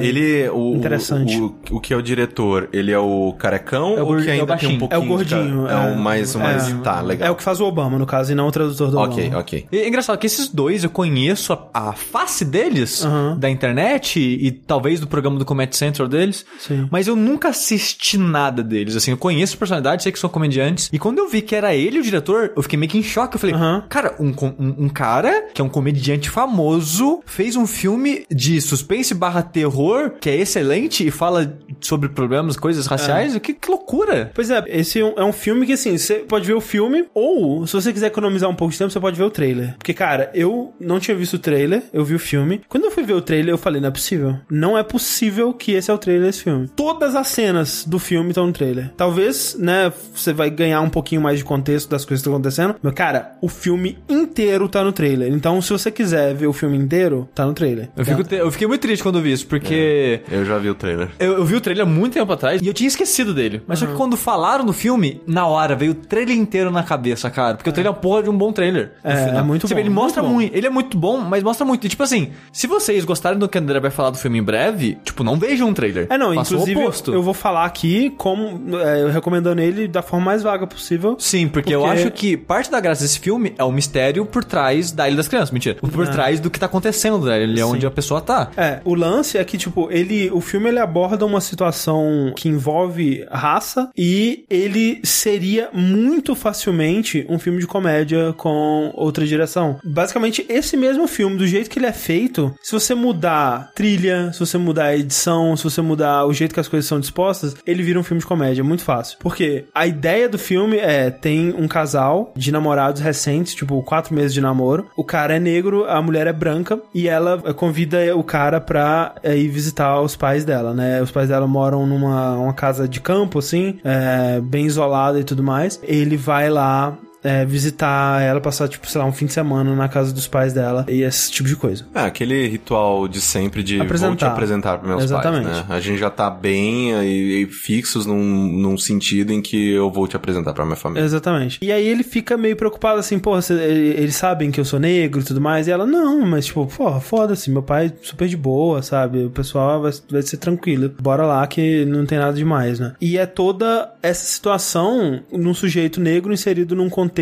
é, Ele, o, Interessante. O, o, o que é o diretor, ele é o carecão É o ou que é o ainda tem um pouquinho É o gordinho, É, é. o mais, o mais, É. tá, legal. É o que faz o Obama, no caso, e não o tradutor do Ok, Obama. ok. E É engraçado que esses dois eu conheço a, a face deles da internet e, e talvez do programa do Comedy Central deles, Sim. mas eu nunca assisti nada deles. Assim, eu conheço personalidades, sei que são comediantes. E quando eu vi que era ele o diretor, eu fiquei meio que em choque. Eu falei, Aham. cara, um, um, um cara que é um comediante famoso fez um filme de suspense barra terror que é excelente e fala sobre problemas, coisas raciais. Que, que loucura! Pois é, esse é um, é um filme que, assim, você pode ver o filme, ou, se você quiser economizar um pouco de tempo, você pode ver o trailer. Porque, cara, eu não tinha visto o trailer, eu vi o filme. Quando eu fui ver o trailer, eu falei, não é possível. Não é possível que esse é o trailer desse filme. Todas as cenas do filme estão no trailer. Talvez, né, você vai ganhar um pouquinho mais de contexto das coisas que estão acontecendo. Mas, cara, o filme inteiro tá no trailer. Então, se você quiser ver o filme inteiro, tá no trailer. Eu, fico te- eu fiquei muito triste quando eu vi isso, porque Eu já vi o trailer. Eu, eu vi o trailer há muito tempo atrás e eu tinha esquecido dele. Mas só que quando falaram no filme, na hora veio o trailer inteiro na cabeça, cara. Porque o trailer é uma porra de um bom trailer. É, é muito Você bom, vê, Ele muito mostra bom. muito. Ele é muito bom, mas mostra muito. E tipo assim, se vocês gostarem do que André vai falar do filme em breve, tipo, não vejam um trailer. É, não, Façam o inclusive oposto. eu vou falar aqui como é, eu recomendando ele da forma mais vaga possível. Sim, porque, eu Porque- acho que parte da graça desse filme é o mistério por trás da Ilha das Crianças. Mentira. Por trás do que tá acontecendo, né? Ele é onde a pessoa tá. É, o lance é que, tipo, ele. O filme ele aborda uma situação que envolve raça e ele seria muito facilmente um filme de comédia com outra direção. Basicamente, esse mesmo filme, do jeito que ele é feito, se você mudar trilha, se você mudar a edição, se você mudar o jeito que as coisas são dispostas, ele vira um filme de comédia, muito fácil. Porque a ideia do filme é: tem um casal de namorados recentes, tipo, quatro meses de namoro. O cara é negro, a mulher é branca, e ela eh, convida o cara pra eh, ir visitar os pais dela, né? Os pais dela moram numa uma casa de campo, assim, eh, bem isolada e tudo mais. Ele vai lá. Eh, visitar ela, passar, tipo, sei lá, um fim de semana na casa dos pais dela e esse tipo de coisa. É, aquele ritual de sempre de vou te Apresentar. apresentar para meus Exatamente. pais, né? A gente já tá bem e, e fixos num, num sentido em que eu vou te apresentar pra minha família. Exatamente. E aí ele fica meio preocupado assim, porra, cê- eles sabem que eu sou negro e tudo mais. E ela, não, mas tipo, porra, foda-se, meu pai é super de boa, sabe? O pessoal vai, vai ser tranquilo. Bora lá que não tem nada demais, né? E é toda essa situação num sujeito negro inserido num contexto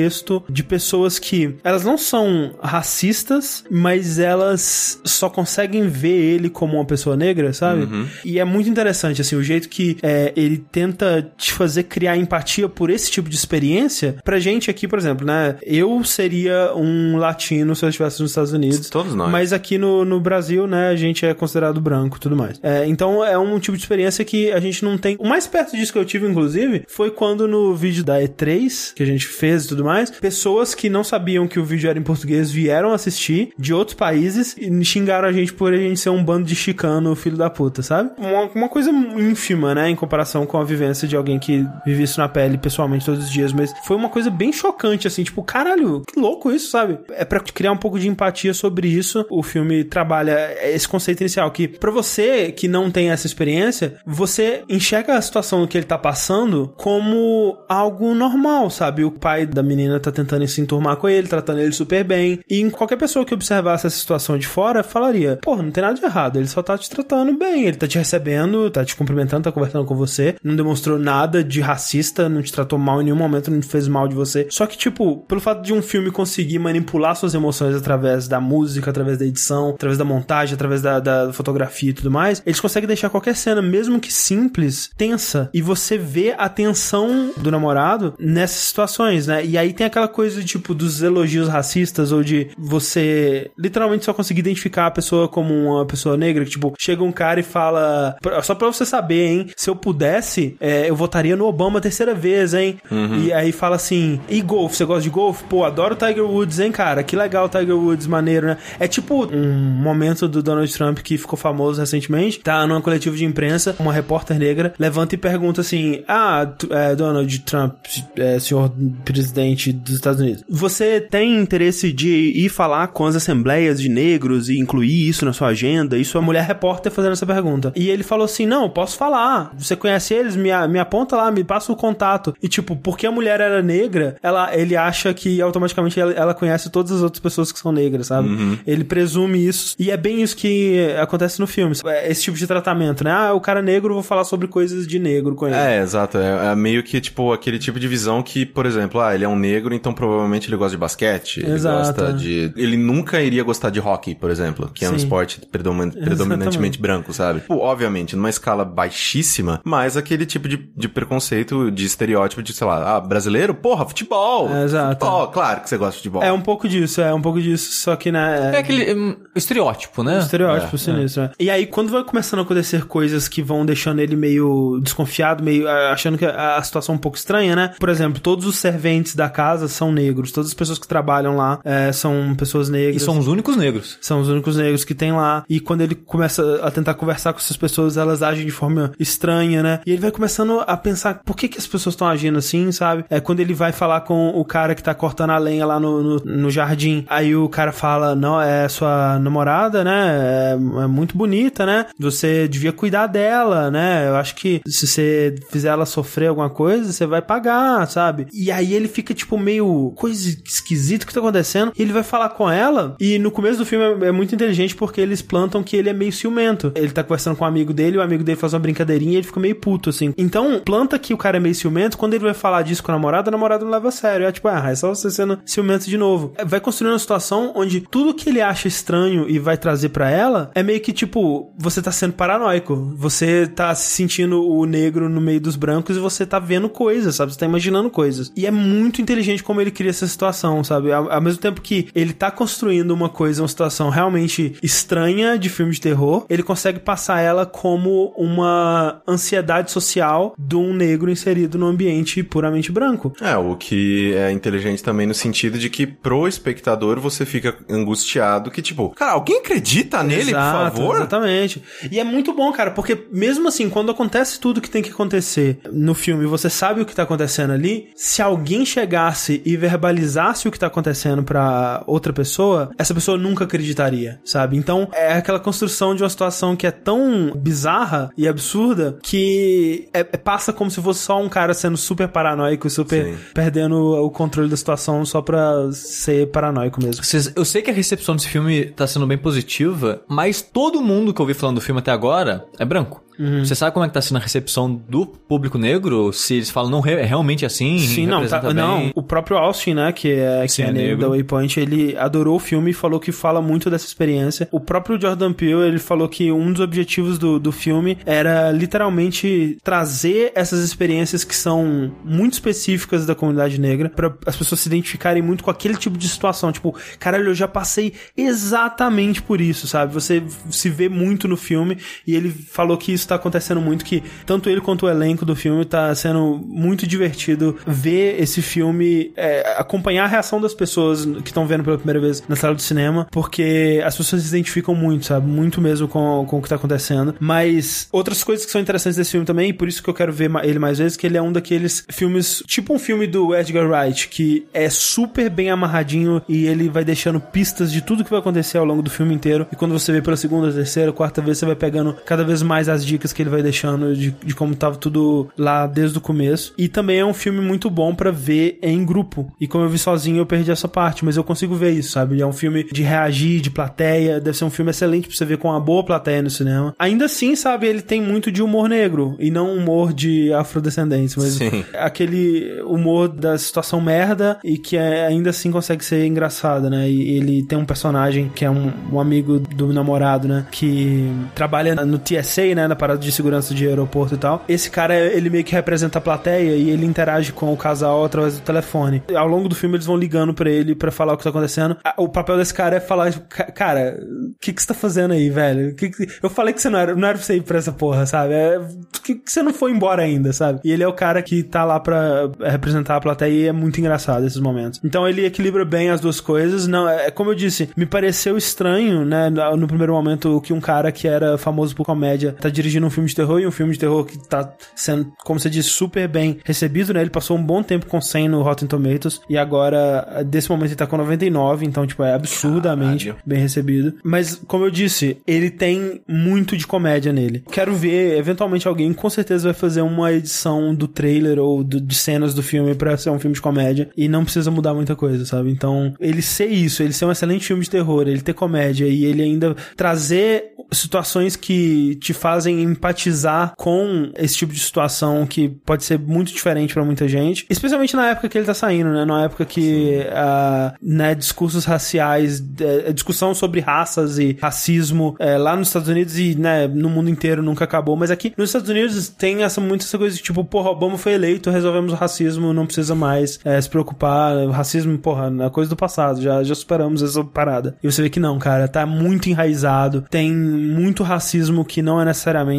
de pessoas que elas não são racistas, mas elas só conseguem ver ele como uma pessoa negra, sabe? E é muito interessante, assim, o jeito que é, ele tenta te fazer criar empatia por esse tipo de experiência. Pra gente aqui, por exemplo, né? Eu seria um latino se eu estivesse nos Estados Unidos. Todos nós. Mas aqui no, no Brasil, né, a gente é considerado branco e tudo mais. É, então é um tipo de experiência que a gente não tem. O mais perto disso que eu tive, inclusive, foi quando no vídeo da E3, que a gente fez e tudo mais, pessoas que não sabiam que o vídeo era em português vieram assistir de outros países e xingaram a gente por a gente ser um bando de chicano, filho da puta, sabe? Uma, uma coisa ínfima, né, em comparação com a vivência de alguém que vive isso na pele pessoalmente todos os dias, mas foi uma coisa bem chocante, assim, tipo, caralho, que louco isso, sabe? É pra criar um pouco de empatia sobre isso. O filme trabalha esse conceito inicial que, pra você que não tem essa experiência, você enxerga a situação que ele tá passando como algo normal, sabe? O pai da menina tá tentando se enturmar com ele, tratando ele super bem. E em qualquer pessoa que observasse essa situação de fora, falaria: Porra, não tem nada de errado, ele só tá te tratando bem, ele tá te recebendo, tá te cumprimentando, tá conversando com você, não demonstrou nada de racista, não te tratou mal em nenhum momento, não fez mal de você. Só que, tipo, pelo fato de um filme conseguir manipular suas emoções através da música, através da edição, através da montagem, através da, da fotografia e tudo mais, eles conseguem deixar qualquer cena, mesmo que simples, tensa. E você vê a tensão do namorado nessas situações, né? E aí tem aquela coisa, tipo, dos elogios racistas ou de você literalmente só conseguir identificar a pessoa como uma pessoa negra. Que, tipo, chega um cara e fala. Só pra você saber, hein? Se eu pudesse, é, eu votaria no Obama a terceira vez, hein? Uhum. E aí fala assim: e golfe? Você gosta de golfe? Pô, adoro o Tiger Woods, hein, cara? Que legal o Tiger Woods, maneiro, né? É tipo um momento do Donald Trump que ficou famoso recentemente. Tá numa coletiva de imprensa, uma repórter negra levanta e pergunta assim: Ah, é, Donald Trump, é, senhor presidente dos Estados Unidos, você tem interesse de ir falar com as assembleias de negros e incluir isso na sua agenda? Isso é a mulher repórter fazendo essa pergunta. E ele falou assim: Não, posso falar. Você conhece eles? Me, me aponta lá, me passa o contato. E tipo, porque a mulher era negra, ela, ele acha que automaticamente ela, ela conhece todas as outras pessoas que são negras, sabe? Uhum. Ele presume isso. E é bem isso que acontece no filme. É esse tipo de tratamento, né? Ah, o cara negro, vou falar sobre coisas de negro com ele. É, exato. É, é meio que, tipo, aquele tipo de visão que, por exemplo, ah, ele é um negro, então provavelmente ele gosta de basquete. Ele Exato. gosta de. Ele nunca iria gostar de hockey, por exemplo, que é um Sim. esporte predomin- predominantemente branco, sabe? Pô, obviamente, numa escala baixíssima, mas aquele tipo de, de preconceito, de estereótipo de, sei lá, ah, brasileiro? Porra, futebol! É, exato. Futebol, claro que você gosta de futebol. É um pouco disso, é um pouco disso, só que, né? É aquele hum, estereótipo, né? Estereótipo sinistro. né? E aí, quando vai começando a acontecer coisas que vão deixando ele meio desconfiado, meio ah, achando que a, a situação é um pouco estranha, né? Por exemplo, todos os serventes da casa são negros, todas as pessoas que trabalham lá eh, são pessoas E negras. são os únicos negros. São os únicos negros que tem lá. E quando ele começa a tentar conversar com essas pessoas, elas agem de forma estranha, né? E ele vai começando a pensar por que, que as pessoas estão agindo assim, sabe? É quando ele vai falar com o cara que tá cortando a lenha lá no, no, no jardim. Aí o cara fala: Não, é sua namorada, né? É, é muito bonita, né? Você devia cuidar dela, né? Eu acho que se você fizer ela sofrer alguma coisa, você vai pagar, sabe? E aí ele fica, tipo, meio coisa esquisita que tá acontecendo. E ele vai falar com ela. E no começo do filme é, é muito inteligente porque eles plantam que ele é meio ciumento. Ele tá conversando com um amigo dele, o amigo dele faz uma brincadeirinha e ele fica meio puto, assim. Então, planta que o cara é meio ciumento. Quando ele vai falar disso com a namorada, a namorada não leva a sério. É tipo, ah, é só você sendo ciumento de novo. É, Vai construindo uma situação onde tudo que ele acha estranho e vai trazer pra ela é meio que tipo, você tá sendo paranoico. Você tá se sentindo o negro no meio dos brancos e você tá vendo coisas, sabe? Você tá imaginando coisas. E é muito inteligente como ele cria essa situação, sabe? Ao, ao mesmo tempo que ele tá construindo uma coisa, uma situação realmente estranha de filme de terror, ele consegue passar ela como uma ansiedade social de um negro inserido num ambiente puramente branco. É, o que é inteligente também no sentido de que pro espectador você fica angustiado que, tipo, cara, alguém acredita nele, Exato, por favor? Exatamente. E é muito bom, cara, porque mesmo assim, quando acontece tudo que tem que acontecer no filme, você sabe o que tá acontecendo ali, se alguém chegasse e verbalizasse o que tá acontecendo pra outra pessoa, essa pessoa nunca acreditaria, sabe? Então, é aquela construção de uma situação que é tão bizarra e absurda que é- é- passa como se fosse só um cara sendo super paranoico, super Sim. perdendo o controle da situação só pra ser paranoico mesmo. Eu sei que a recepção desse filme tá sendo bem positiva, mas todo mundo que eu ouvi falando do filme até agora é branco. Uhum. Você sabe como é que tá sendo a recepção do público negro? Se eles falam, não, é realmente assim? Sim, não, tá, representa não. bem? O próprio Austin, né, que é, que Sim, é é negro. da Waypoint, ele adorou o filme e falou que fala muito dessa experiência. O próprio Jordan Peele, ele falou que um dos objetivos do, do filme era literalmente trazer essas experiências que são muito específicas da comunidade negra para as pessoas se identificarem muito com aquele tipo de situação. Tipo, caralho, eu já passei exatamente por isso, sabe? Você se vê muito no filme e ele falou que isso tá acontecendo muito, que tanto ele quanto o elenco do filme tá sendo muito divertido ver esse filme, é, acompanhar a reação das pessoas que estão vendo pela primeira vez na sala de cinema, porque as pessoas se identificam muito, sabe? Muito mesmo com, com o que tá acontecendo. Mas outras coisas que são interessantes desse filme também, e por isso que eu quero ver ele mais vezes, que ele é um daqueles filmes, tipo um filme do Edgar Wright, que é super bem amarradinho e ele vai deixando pistas de tudo que vai acontecer ao longo do filme inteiro. E quando você vê pela segunda, terceira, quarta vez, você vai pegando cada vez mais as dicas que ele vai deixando de, de como tava tudo lá desde o começo. E também é um filme muito bom pra ver em grupo. E como eu vi sozinho, eu perdi essa parte, mas eu consigo ver isso, sabe? É um filme de reagir, de plateia, deve ser um filme excelente pra você ver com uma boa plateia no cinema. Ainda assim, sabe, ele tem muito de humor negro e não humor de afrodescendentes, mas Sim. aquele humor da situação merda e que é- ainda assim consegue ser engraçado, né? E ele tem um personagem que é um, um amigo do namorado, né? Que trabalha no TSA, né? Na parada de segurança de aeroporto e tal. Esse cara, ele meio que representa a plateia e ele interage com o casal através do telefone. Ao longo do filme, eles vão ligando pra ele pra falar o que tá acontecendo. O papel desse cara é falar, tipo, cara, o que, que você tá fazendo aí, velho? Que que... Eu falei que você não era, não era pra você ir pra essa porra, sabe? É... Que, que você não foi embora ainda, sabe? E ele é o cara que tá lá pra representar a plateia e é muito engraçado esses momentos. Então ele equilibra bem as duas coisas. Não, é como eu disse, me pareceu estranho, né, no primeiro momento, que um cara que era famoso por comédia tá dirigindo um filme de terror e um filme de terror que tá sendo, como você disse, super bem recebido, né? Ele passou um bom tempo com 100 no Rotten Tomatoes e agora, desse momento, ele tá com 99, então, tipo, é absurdamente Caralho. bem recebido. Mas, como eu disse, ele tem muito de comédia nele. Quero ver, eventualmente, alguém com certeza vai fazer uma edição do trailer ou do- de cenas do filme pra ser um filme de comédia e não precisa mudar muita coisa, sabe? Então, ele ser isso, ele ser um excelente filme de terror, ele ter comédia e ele ainda trazer situações que te fazem empatizar com esse tipo de situação que pode ser muito diferente pra muita gente, especialmente na época que ele tá saindo, né? Na época que ah, né, discursos raciais, eh, discussão sobre raças e racismo eh, lá nos Estados Unidos e né, no mundo inteiro nunca acabou, mas aqui nos Estados Unidos tem essa muito essa coisa de tipo, porra, Obama foi eleito, resolvemos o racismo, não precisa mais eh, se preocupar, o racismo, porra, é coisa do passado, já, já superamos essa parada. E você vê que não, cara, tá muito enraizado, tem muito racismo que não é necessariamente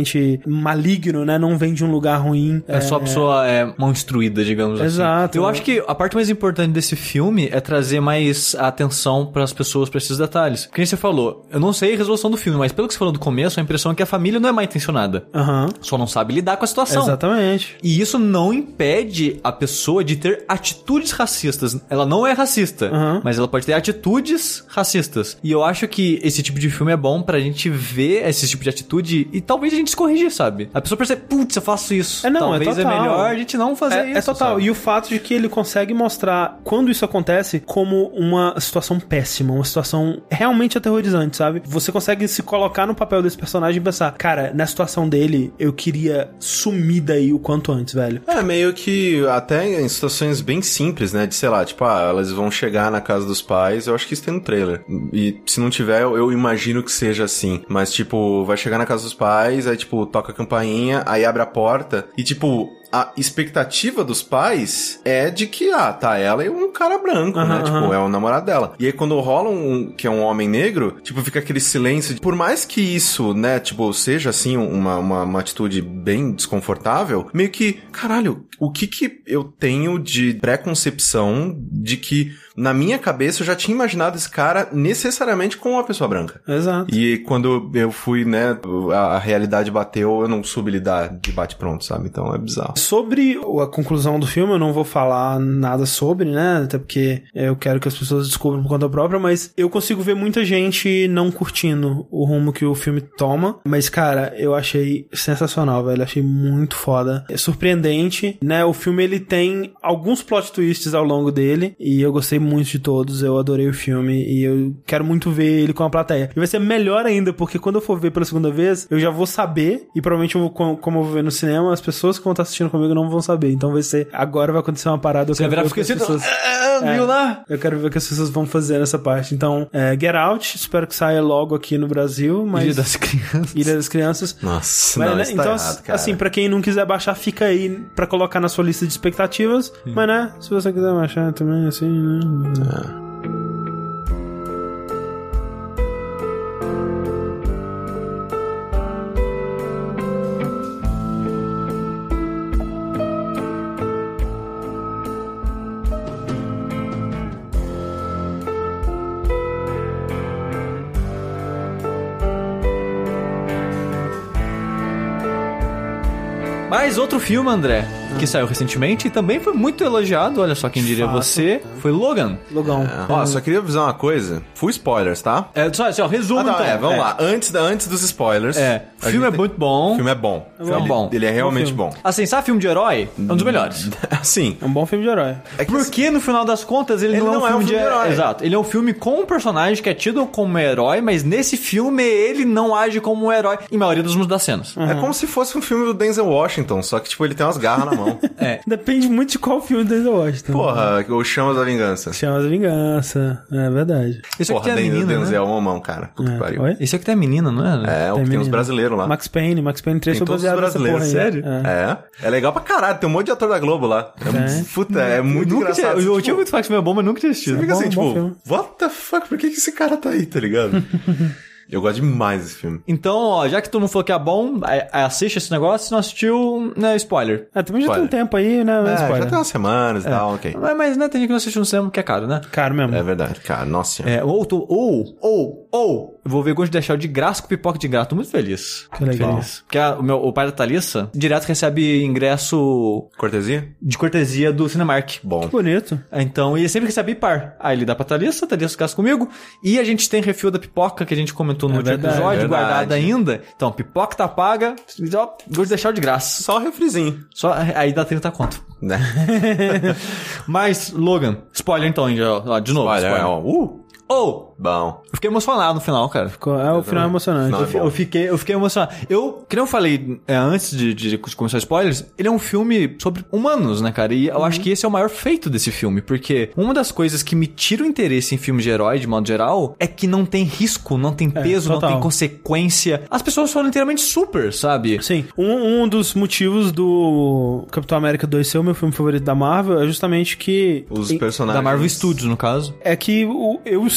maligno, né? Não vem de um lugar ruim. É só a pessoa é, mal instruída, digamos Exato. assim. Eu acho que a parte mais importante desse filme é trazer mais atenção pras pessoas pra esses detalhes. Que nem você falou, eu não sei a resolução do filme, mas pelo que você falou do começo, a impressão é que a família não é mal intencionada. Aham. Só não sabe lidar com a situação. Exatamente. E isso não impede a pessoa de ter atitudes racistas. Ela não é racista, Uhum. mas ela pode ter atitudes racistas. E eu acho que esse tipo de filme é bom pra gente ver esse tipo de atitude e talvez a gente se corrigir, sabe? A pessoa percebe, putz, eu faço isso. É, não, é talvez é, total. melhor a gente não fazer É, isso. é total. sabe? E o fato de que ele consegue mostrar quando isso acontece como uma situação péssima, uma situação realmente aterrorizante, sabe? Você consegue se colocar no papel desse personagem e pensar, cara, na situação dele, eu queria sumir daí o quanto antes, velho. É, meio que até em situações bem simples, né? De sei lá, tipo, ah, elas vão chegar na casa dos pais, eu acho que isso tem no trailer. E se não tiver, eu, eu imagino que seja assim. Mas, tipo, vai chegar na casa dos pais, aí, tipo, toca a campainha, aí abre a porta, e, tipo, a expectativa dos pais é de que, ah, tá ela e um cara branco, Aham, né? aham. Tipo, é o namorado dela. E aí quando rola um, que é um homem negro, tipo, fica aquele silêncio. de- Por mais que isso, né, tipo, seja assim, uma, uma, uma atitude bem desconfortável, meio que, caralho, o que que eu tenho de preconcepção de que na minha cabeça eu já tinha imaginado esse cara necessariamente com uma pessoa branca. Exato. E quando eu fui, né, a, a realidade bateu, eu não soube lidar de bate-pronto, sabe? Então é bizarro. Sobre a conclusão do filme, eu não vou falar nada sobre, né? Até porque eu quero que as pessoas descubram por conta própria, mas eu consigo ver muita gente não curtindo o rumo que o filme toma. Mas, cara, eu achei sensacional, velho. Achei muito foda. É surpreendente, né? O filme ele tem alguns plot twists ao longo dele e eu gostei muito de todos. Eu adorei o filme e eu quero muito ver ele com a plateia. E vai ser melhor ainda, porque quando eu for ver pela segunda vez, eu já vou saber e provavelmente eu vou, com- como eu vou ver no cinema, as pessoas que vão estar assistindo comigo não vão saber. Então vai ser. Agora vai acontecer uma parada. Eu Você vai quero virar esquecido. pessoas- Ah, viu lá? eu quero ver o que as pessoas vão fazer nessa parte. Então, é, Get Out, espero que saia logo aqui no Brasil, mas. Ilha das Crianças. Ilha das Crianças. Nossa, Mas, não, né, tá então, errado, assim, pra quem não quiser baixar, fica aí pra colocar na sua lista de expectativas. Mas, né, se você quiser baixar também, assim, né? Mais outro filme, André, que saiu recentemente e também foi muito elogiado, olha só quem diria Fato. você, foi Logan. Logão. É. Ó, só queria avisar uma coisa. Full spoilers, tá? É, só assim, ó, resumo Ah, tá, então. é, vamos É. lá. Antes, da, antes dos spoilers. É, o filme é tem- muito bom. O filme é bom. É bom. Ele, bom. ele é realmente filme. bom. Assim, sabe filme de herói? É um dos melhores. Assim, É um bom filme de herói. é que Porque no final das contas ele, Ele não, é um filme de herói. Exato. Ele é um filme com um personagem que é tido como herói, mas nesse filme ele não age como um herói em maioria dos das cenas. É como se fosse um filme do Denzel Washington, só que, tipo, ele tem umas garras na mão. É. Depende muito de qual filme do Denzel Washington. Porra, o Chamas da Vingança. Chama de vingança. É verdade. Esse aqui Porra, tem a menina, Denzel né? é uma mão, cara. Puta que É. pariu. Oi? Esse aqui tem a menina, não é? É, o Tem que tem os brasileiros lá. Max Payne, Max Payne 3 Tem foi todos os baseado nessa porra brasileiros, aí. sério? É. É. É legal pra caralho. Tem um monte de ator da Globo lá. É, puta, é muito Nunca tinha, engraçado. eu, eu Tipo, tinha muito falar que esse filme é bom, mas nunca tinha assistido. Você fica bom, assim, bom tipo, filme. what the fuck? Por que, que esse cara tá aí, tá ligado? eu gosto demais desse filme. Então, ó, já que tu não falou que é bom, é- é, assiste esse negócio, se não assistiu, né, spoiler. É, também já tem um Spoiler. tempo aí, né? É, Spoiler. já tem umas semanas e tal, ok. Mas, mas né, tem gente que não assiste no cinema, que é caro, né? Caro mesmo. É verdade, cara. Nossa senhora. É, ou, tu- ou, ou, ou, eu vou ver Gosto de deixar de graça com pipoca de graça. Tô muito feliz. Que legal. Feliz. Porque a- o, meu, o pai da Thalissa direto recebe ingresso Cortesia? de cortesia do Cinemark. Bom. Bonito. Então, e sempre recebe par. Aí ele dá pra Thalissa, a Thalissa gasta comigo. E a gente tem refil da pipoca que a gente comentou no É último verdade, episódio, verdade. guardada ainda. Então, pipoca tá paga. Gosto de deixar de graça. Só um refrizinho, Só, aí dá 30 conto. né? Mas, Logan, spoiler então, de novo. Olha, spoiler. ó. Uh, Ou, bom. eu fiquei emocionado no final, cara. Ficou- É o final emocionante. Não, Eu, fi- bom. eu fiquei, eu fiquei emocionado. Eu, que nem eu falei é, antes de, de começar spoilers, ele é um filme sobre humanos, né, cara? E eu acho que esse é o maior feito desse filme, porque uma das coisas que me tira o interesse em filmes de herói, de modo geral, é que não tem risco, não tem peso, não total. tem consequência. As pessoas foram inteiramente super, sabe? Sim, um, um dos motivos do Capitão América 2 ser o meu filme favorito da Marvel é justamente que. Os personagens. Da Marvel Studios, no caso. É que eu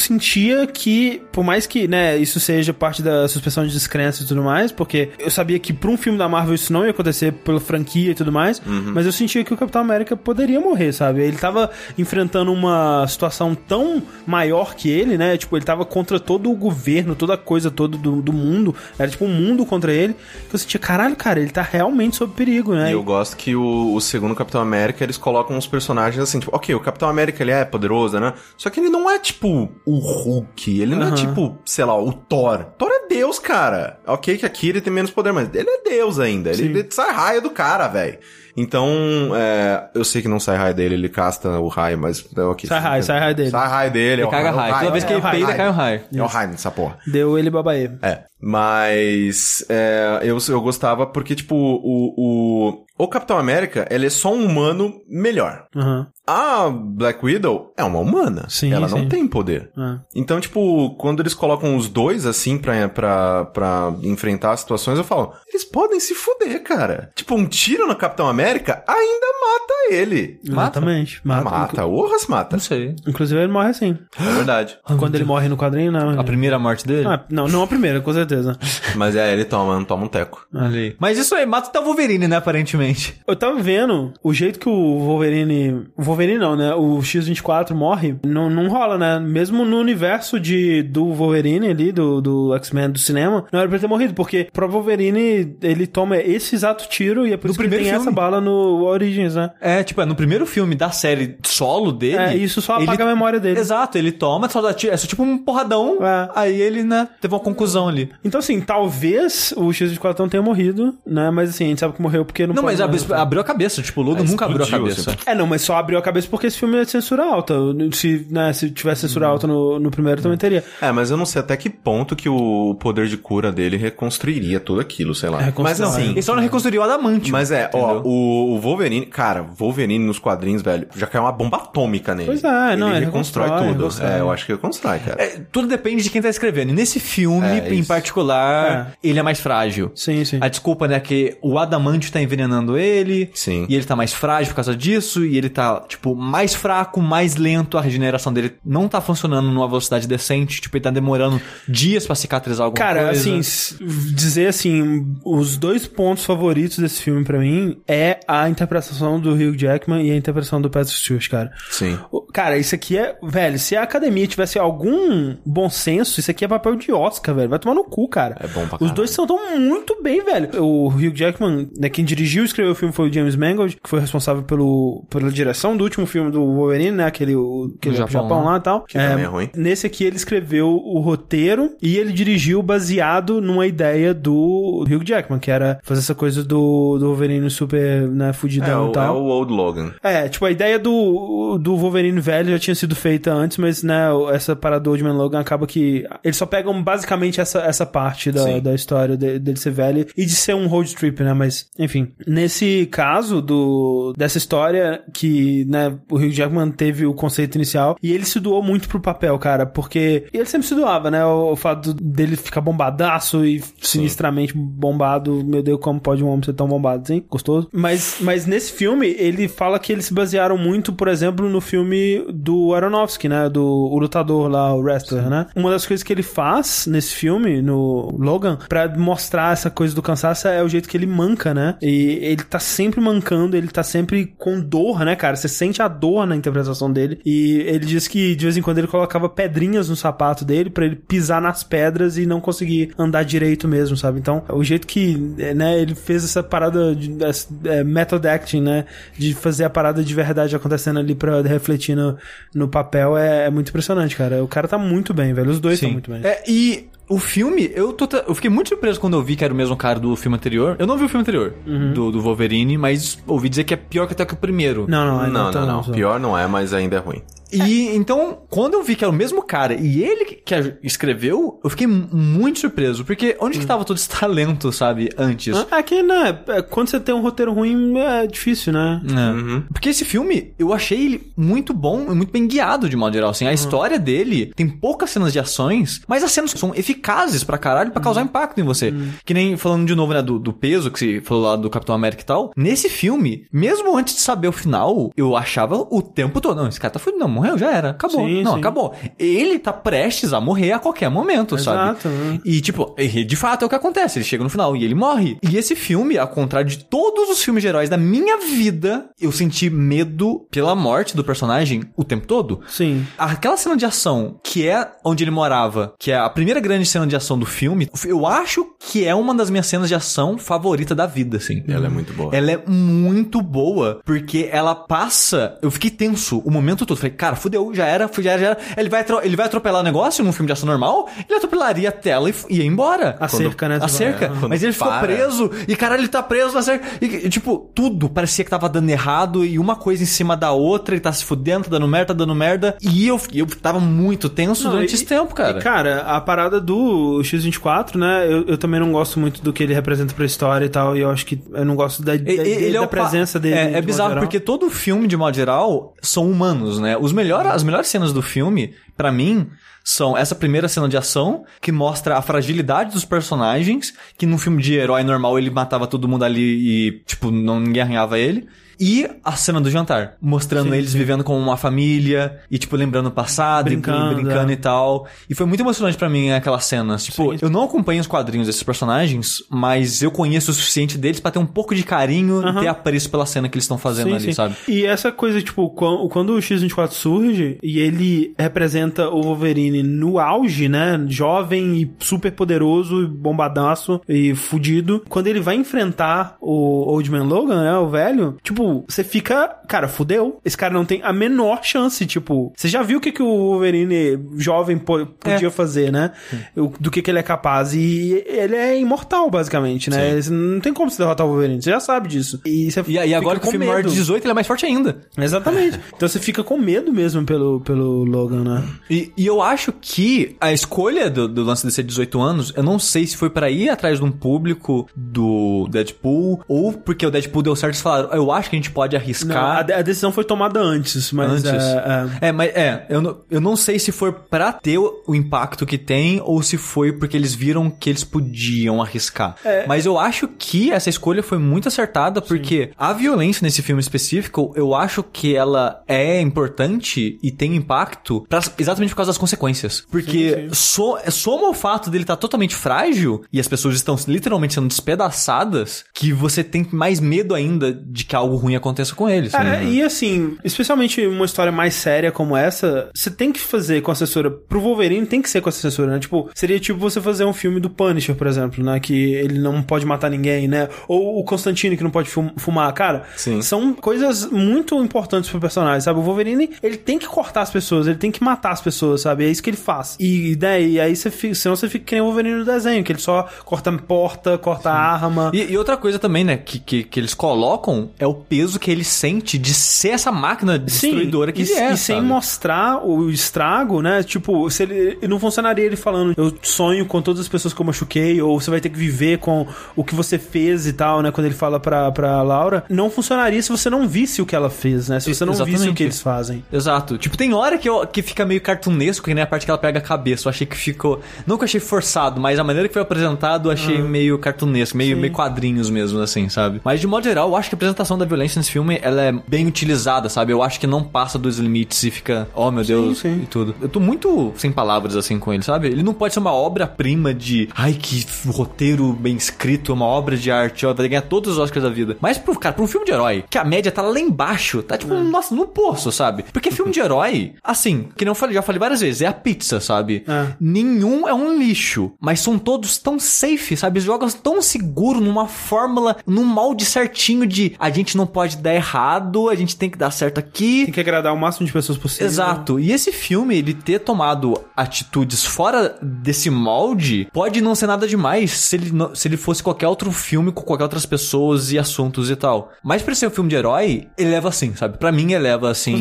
sentia que, por mais que, né, isso seja parte da suspensão de descrença e tudo mais, porque eu sabia que pra um filme da Marvel isso não ia acontecer pela franquia e tudo mais, mas eu sentia que o Capitão América poderia morrer, sabe? Ele tava enfrentando uma situação tão maior que ele, né? Tipo, ele tava contra todo o governo, toda a coisa toda do, do mundo. Era tipo um mundo contra ele. Que eu sentia, caralho, cara, ele tá realmente sob perigo, né? E eu gosto que o, o segundo Capitão América, eles colocam os personagens assim, tipo, ok, o Capitão América ele é poderoso, né? Só que ele não é tipo o Hulk, ele não é Aham. tipo, sei lá, o Thor. Thor é Deus, cara. Ok que aqui ele tem menos poder, mas ele é Deus ainda. Ele, ele sai raio do cara, velho. Então, é, eu sei que não sai raio dele, ele casta o raio, mas é ok. Sai raio, sai raio dele. Sai raio dele, é Ele o caga é o raio. Toda vez que é ele o raio. peida, cai um raio. É o raio nessa porra. Deu ele babaê. É, mas é, eu, eu gostava porque, tipo, o, o, o Capitão América, ele é só um humano melhor. Aham. A Black Widow é uma humana. Sim, Ela não sim. tem poder. Ah. Então, tipo, quando eles colocam os dois assim pra, pra, pra enfrentar as situações, eu falo, eles podem se fuder, cara. Tipo, um tiro no Capitão América ainda mata ele. Mata? Exatamente. Mata. Mata, orra se mata. Não sei. Inclusive ele morre assim. É verdade. Quando ele morre no quadrinho, não. A primeira morte dele? Ah, não, não a primeira, com certeza. Mas é, ele toma, toma um teco. Ali. Mas isso aí, mata até o Wolverine, né, aparentemente. Eu tava vendo o jeito que o Wolverine. O Wolverine não, né? O X-24 morre. Não, não rola, né? Mesmo no universo de, do Wolverine ali, do, do X-Men do cinema, não era pra ele ter morrido, porque pro Wolverine ele toma esse exato tiro e é por No isso que ele tem primeiro essa filme. bala no Origins, né? É, tipo, é no primeiro filme da série solo dele. É, isso só ele- apaga a memória dele. Exato, ele toma, só dá tiro, é só tipo um porradão. É. Aí ele, né, teve uma conclusão ali. Então, assim, talvez o X-24 não tenha morrido, né? Mas assim, a gente sabe que morreu porque não Não, pode mas abriu, abriu a cabeça, tipo, o Logan É, nunca abriu a cabeça. assim. É, não, mas só abriu a cabeça porque esse filme é de censura alta. Se, né, se tivesse censura alta no, no primeiro, também teria. É, mas eu não sei até que ponto que o poder de cura dele reconstruiria tudo aquilo, sei lá. Mas assim, Ele só não reconstruiu o adamante. Mas é, ó, entendeu? o, o Wolverine, cara, Wolverine nos quadrinhos, velho, já caiu uma bomba atômica nele. Pois é, não, ele reconstrói reconstrói, tudo. reconstrói. É, eu acho que reconstrói, cara. É, tudo depende de quem tá escrevendo. E nesse filme, É, em particular, ele é mais frágil. Sim, sim. A desculpa, né, que o adamante tá envenenando ele. Sim. E ele tá mais frágil por causa disso. E ele tá, tipo, mais fraco, mais lento. A regeneração dele não tá funcionando numa velocidade decente. Tipo, ele tá demorando dias pra cicatrizar alguma Cara, coisa. assim, s- dizer assim, os dois pontos favoritos desse filme pra mim é a interpretação do Hugh Jackman e a interpretação do Patrick Stewart, cara. Sim. Cara, isso aqui é. Velho, se a academia tivesse algum bom senso, isso aqui é papel de Oscar, velho. Vai tomar no cu, cara. É bom pra Os caralho. dois são tão muito bem, velho. O Hugh Jackman, né, quem dirigiu e escreveu o filme foi o James Mangold, que foi responsável pelo, pela direção do último filme do Wolverine, né? Aquele, o, aquele Do Japão, Japão lá e tal. Que também é ruim. Nesse aqui ele escreveu o roteiro e ele dirigiu baseado numa ideia do Hugh Jackman, que era fazer essa coisa do, do Wolverine super né, É, fudidão o, e é tal. o Old Logan. É, tipo, a ideia do, do Wolverine velho já tinha sido feita antes, mas, né, essa parada do Old Man Logan acaba que. Eles só pegam basicamente essa, essa parte da, Sim. da história de- dele ser velho e de ser um road trip, né? Mas, enfim. Nesse caso do, dessa história que, né, o Hugh Jackman teve o conceito inicial e ele se doou muito pro papel, cara, porque ele sempre se doava, né? O, o fato dele ficar bombadaço e sinistramente bombado. Meu Deus, como pode um homem ser tão bombado assim? Gostoso. Mas, mas nesse filme, ele fala que eles se basearam muito, por exemplo, no filme do Aronofsky, né? Do o lutador lá, o wrestler, né? Uma das coisas que ele faz nesse filme, no Logan, pra mostrar essa coisa do cansaço é o jeito que ele manca, né? E ele tá sempre mancando, ele tá sempre com dor, né, cara? Você sente a dor na interpretação dele. E ele diz que de vez em quando ele colocava pedrinhas no sapato dele pra ele pisar nas pedras e não conseguir andar direito mesmo, sabe? Então, o jeito que, eh, né, ele fez essa parada de essa, é, method acting, né, de fazer a parada de verdade acontecendo ali pra refletir no, no papel é, é muito impressionante, cara. O cara tá muito bem, velho. Os dois estão muito bem. É, e o filme, eu, tô, eu fiquei muito surpreso quando eu vi que era o mesmo cara do filme anterior. Eu não vi o filme anterior do, do Wolverine, mas ouvi dizer que é pior que até que o primeiro. Não, não, é, Não, tá não, não. só. Pior não é, mas ainda é ruim. E então, quando eu vi que era o mesmo cara e ele que escreveu, eu fiquei mu- muito surpreso. Porque onde que tava todo esse talento, sabe, antes? Ah, Aqui, né, é, quando você tem um roteiro ruim, é difícil, né? É. Porque esse filme, eu achei ele muito bom e muito bem guiado, de modo geral. Assim, a história dele tem poucas cenas de ações, mas as cenas são eficazes pra caralho pra causar impacto em você. Que nem falando de novo, né, do, do peso que você falou lá do Capitão América e tal. Nesse filme, mesmo antes de saber o final, eu achava o tempo todo, não, esse cara tá fudido, não, morreu, já era, acabou. Sim, não, sim. acabou. Ele tá prestes a morrer a qualquer momento, sabe? Exato, né? E, tipo, de fato é o que acontece. Ele chega no final e ele morre. E esse filme, ao contrário de todos os filmes de heróis da minha vida, eu senti medo pela morte do personagem o tempo todo. Sim. Aquela cena de ação, que é onde ele morava, que é a primeira grande cena de ação do filme, eu acho que é uma das minhas cenas de ação favorita da vida, assim. Ela é muito boa. Ela é muito boa, porque ela passa. Eu fiquei tenso o momento todo. Falei, cara, fudeu, já era, já era, já era. Ele vai, atro- ele vai atropelar o negócio num filme de ação normal, ele atropelaria a tela e ia embora. A cerca, né? A cerca. É, Mas ele ficou para. preso. E, cara, ele tá preso na cerca. E, e, tipo, tudo parecia que tava dando errado. E uma coisa em cima da outra. Ele tá se fudendo, tá dando merda, tá dando merda. E eu, eu tava muito tenso Não, durante e- esse tempo, cara. E, cara, a parada do X24, né? Eu, eu também não gosto muito do que ele representa pra história e tal. E eu acho que eu não gosto da, da, E- e- dele, é da o pa- presença dele. de É, é modo bizarro, geral. porque todo filme, de modo geral, são humanos, né? Os melhor, as melhores cenas do filme, pra mim, são essa primeira cena de ação, que mostra a fragilidade dos personagens, que num filme de herói normal ele matava todo mundo ali e, tipo, não, ninguém arranhava ele. E a cena do jantar, mostrando Sim, eles vivendo como uma família e, tipo, lembrando o passado Brincando, e brincando é. e tal. E foi muito emocionante pra mim aquelas cenas. Tipo, Sim. eu não acompanho os quadrinhos desses personagens, mas eu conheço o suficiente deles pra ter um pouco de carinho e Aham. ter apreço pela cena que eles estão fazendo Sim, ali, sim. sabe? E essa coisa, tipo, quando, o X24 surge e ele representa o Wolverine no auge, né? Jovem e super poderoso, e bombadaço e fudido. Quando ele vai enfrentar o Old Man Logan, né? O velho, tipo, você fica, cara, fudeu. Esse cara não tem a menor chance, tipo. Você já viu o que, que o Wolverine jovem po- podia fazer, né? O- Do que, que ele é capaz. E ele é imortal, basicamente, né? Você Não tem como se derrotar o Wolverine. Você já sabe disso. E, você E, e agora que o com filme é maior de medo. 18, ele é mais forte ainda. Exatamente. Então você fica com medo mesmo pelo, pelo Logan, né? E, e eu acho que a escolha do, do lance de ser 18 anos, eu não sei se foi pra ir atrás de um público do Deadpool, ou porque o Deadpool deu certo e falaram, eu acho que a gente pode Não, a, arriscar. a decisão foi tomada antes, mas Antes. é, é, É, mas é, eu não, eu não sei se foi pra ter o, o impacto que tem ou se foi porque eles viram que eles podiam arriscar. Mas eu acho que essa escolha foi muito acertada porque a violência nesse filme específico, eu acho que ela é importante e tem impacto pra- exatamente por causa das consequências. Porque so- soma o fato dele estar totalmente frágil e as pessoas estão literalmente sendo despedaçadas que você tem mais medo ainda de que algo ruim aconteça com eles. É, e assim, especialmente uma história mais séria como essa, você tem que fazer com a assessora. Pro Wolverine tem que ser com a assessora, né? Tipo, seria tipo você fazer um filme do Punisher, por exemplo, né? Que ele não pode matar ninguém, né? Ou o Constantine que não pode fum- fumar. Cara, Sim. são coisas muito importantes pro personagem, sabe? O Wolverine, ele tem que cortar as pessoas, ele tem que matar as pessoas, sabe? É isso que ele faz. E, né, e aí você fica, senão você fica que nem o Wolverine no desenho, que ele só corta porta, corta arma. E, e outra coisa também, né, que, que, que eles colocam é o peso que ele sente de ser essa máquina destruidora que e, ele é. E sem sabe? mostrar o estrago, né? Tipo, se ele não funcionaria ele falando, eu sonho com todas as pessoas que eu machuquei, ou você vai ter que viver com o que você fez e tal, né? Quando ele fala pra, pra Laura, não funcionaria se você não visse o que ela fez, né? Se você não visse o Exatamente. que eles fazem. Exato. Tipo, tem hora que, eu, que fica meio cartunesco, que nem a parte que ela pega a cabeça. Eu achei que ficou. Não que eu achei forçado, mas a maneira que foi apresentado eu achei meio cartunesco, meio, Sim. meio quadrinhos mesmo, assim, sabe? Mas de modo geral, eu acho que a apresentação da violência nesse filme ela é bem utilizada, sabe? Eu acho que não passa dos limites e fica, oh meu Deus, sim. e tudo. Eu tô muito sem palavras assim com ele, sabe? Ele não pode ser uma obra-prima de, ai, que roteiro bem escrito, uma obra de arte, ó, vai ganhar todos os Oscars da vida. Mas pro cara, pra um filme de herói, que a média tá lá embaixo, tá tipo, nossa, no poço, sabe? Porque filme de herói, assim, que não falei, já falei várias vezes, é a pizza, sabe? É. Nenhum é um lixo, mas são todos tão safe, sabe? Os jogos tão seguro numa fórmula, num molde certinho de a gente não pode dar errado, a gente tem que dar certo aqui. Tem que agradar o máximo de pessoas possível. Exato. E esse filme, ele ter tomado atitudes fora desse molde, pode não ser nada demais se ele, não- se ele fosse qualquer outro filme com qualquer outras pessoas e assuntos e tal. Mas pra ser um filme de herói, ele leva assim, sabe? Pra mim, ele leva assim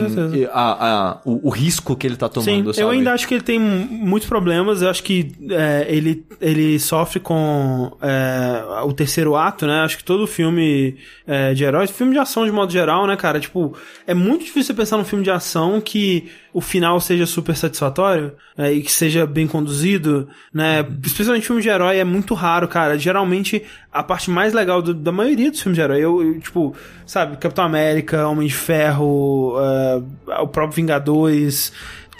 a, a- o, o risco que ele tá tomando, Sim, eu ainda acho que ele tem muitos problemas. Eu acho que é, ele, ele sofre com é, o terceiro ato, né? Acho que todo filme é, de heróis, filme de ação de modo geral, né, cara? Tipo, é muito difícil pensar num filme de ação que o final seja super satisfatório é, e que seja bem conduzido, né? Especialmente filme de herói é muito raro, cara. Geralmente a parte mais legal do- da maioria dos filmes de herói, eu, eu, tipo, sabe, Capitão América, Homem de Ferro, é, o próprio Vingadores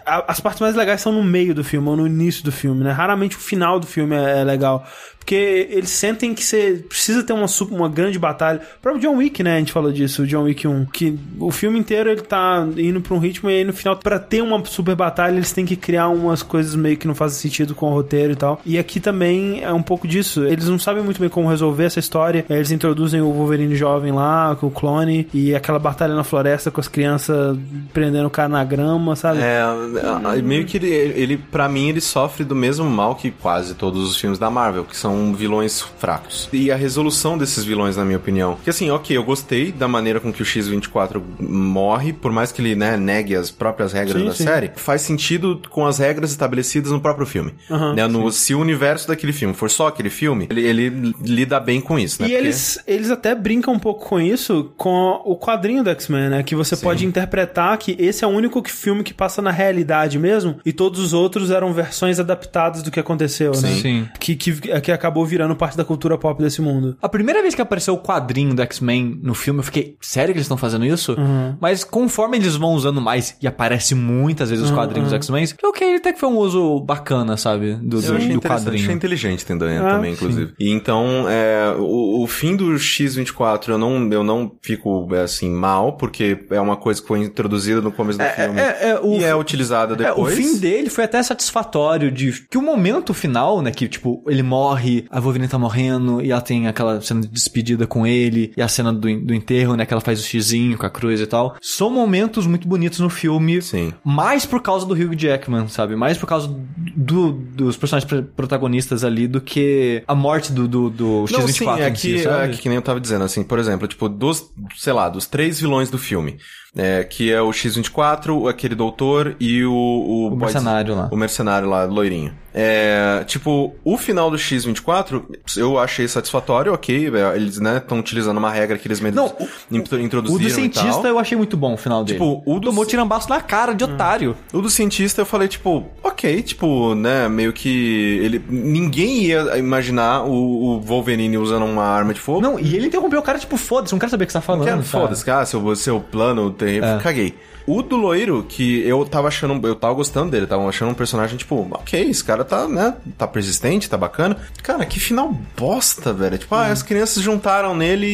as partes mais legais são no meio do filme ou no início do filme, né? Raramente o final do filme é, é legal. Porque eles sentem que você precisa ter uma, uma grande batalha. O próprio John Wick, né? A gente falou disso, o John Wick 1. Que o filme inteiro ele tá indo pra um ritmo e aí no final, pra ter uma super batalha, eles têm que criar umas coisas meio que não fazem sentido com o roteiro e tal. E aqui também é um pouco disso. Eles não sabem muito bem como resolver essa história. Aí Eles introduzem o Wolverine jovem lá, com o clone, e aquela batalha na floresta com as crianças prendendo o cara na grama, sabe? É, meio que ele, ele, pra mim, ele sofre do mesmo mal que quase todos os filmes da Marvel, que são vilões fracos. E a resolução desses vilões, na minha opinião. Que assim, ok, eu gostei da maneira com que o X-24 morre, por mais que ele, né, negue as próprias regras Sim, da sim. série, faz sentido com as regras estabelecidas no próprio filme. Aham, né, no, se o universo daquele filme for só aquele filme, ele, ele lida bem com isso, né? E Porque- eles, eles até brincam um pouco com isso com o quadrinho do X-Men, né? Que você pode interpretar que esse é o único que- filme que passa na realidade mesmo, e todos os outros eram versões adaptadas do que aconteceu, né? Sim. Que, que, que acabou virando parte da cultura pop desse mundo. A primeira vez que apareceu o quadrinho do X-Men no filme, eu fiquei, sério que eles estão fazendo isso? Uhum. Mas conforme eles vão usando mais, e aparece muitas vezes os Uhum, quadrinhos do X-Men, que ok, até que foi um uso bacana, sabe? Do, do, Eu achei do quadrinho. achei inteligente tem Ah, também, inclusive. E então, é, o, o fim do X-24 eu não, eu não fico, é, assim, mal, porque é uma coisa que foi introduzida no começo do filme é, é, o e é utilizada É, o depois. fim dele foi até satisfatório de que o momento final, né, que tipo, ele morre, a Wolverine tá morrendo e ela tem aquela cena de despedida com ele e a cena do, do enterro, né, que ela faz o xizinho com a cruz e tal. São momentos muito bonitos no filme. Sim. Mais por causa do Hugh Jackman, sabe? Mais por causa do, dos personagens pr- protagonistas ali do que a morte do, do, do X-24 Não, sim, é si, que, sabe? é que, que nem eu tava dizendo, assim, por exemplo, tipo, dos, sei lá, dos três vilões do filme, é, que é o X-24, aquele doutor e o... O, O mercenário lá. O mercenário lá, loirinho. É, tipo, o final do X-24, eu achei satisfatório, ok, é, eles, né, estão utilizando uma regra que eles mesmos Não, o- intro- O introduziram do cientista eu achei muito bom o final dele. Tipo, o do- Tomou tirambaço na cara de otário. O do cientista eu falei, tipo, ok, tipo, né, meio que ele... Ninguém ia imaginar o, o Wolverine usando uma arma de fogo. Não, e ele interrompeu o cara, tipo, foda-se, não quero saber o que você tá falando. Foda-se, cara, seu, seu plano É. Caguei. O do loiro, que eu tava achando, eu tava gostando dele, tava achando um personagem, tipo, ok, esse cara tá, né, tá persistente, tá bacana. Cara, que final bosta, velho. Tipo, ah, as crianças juntaram nele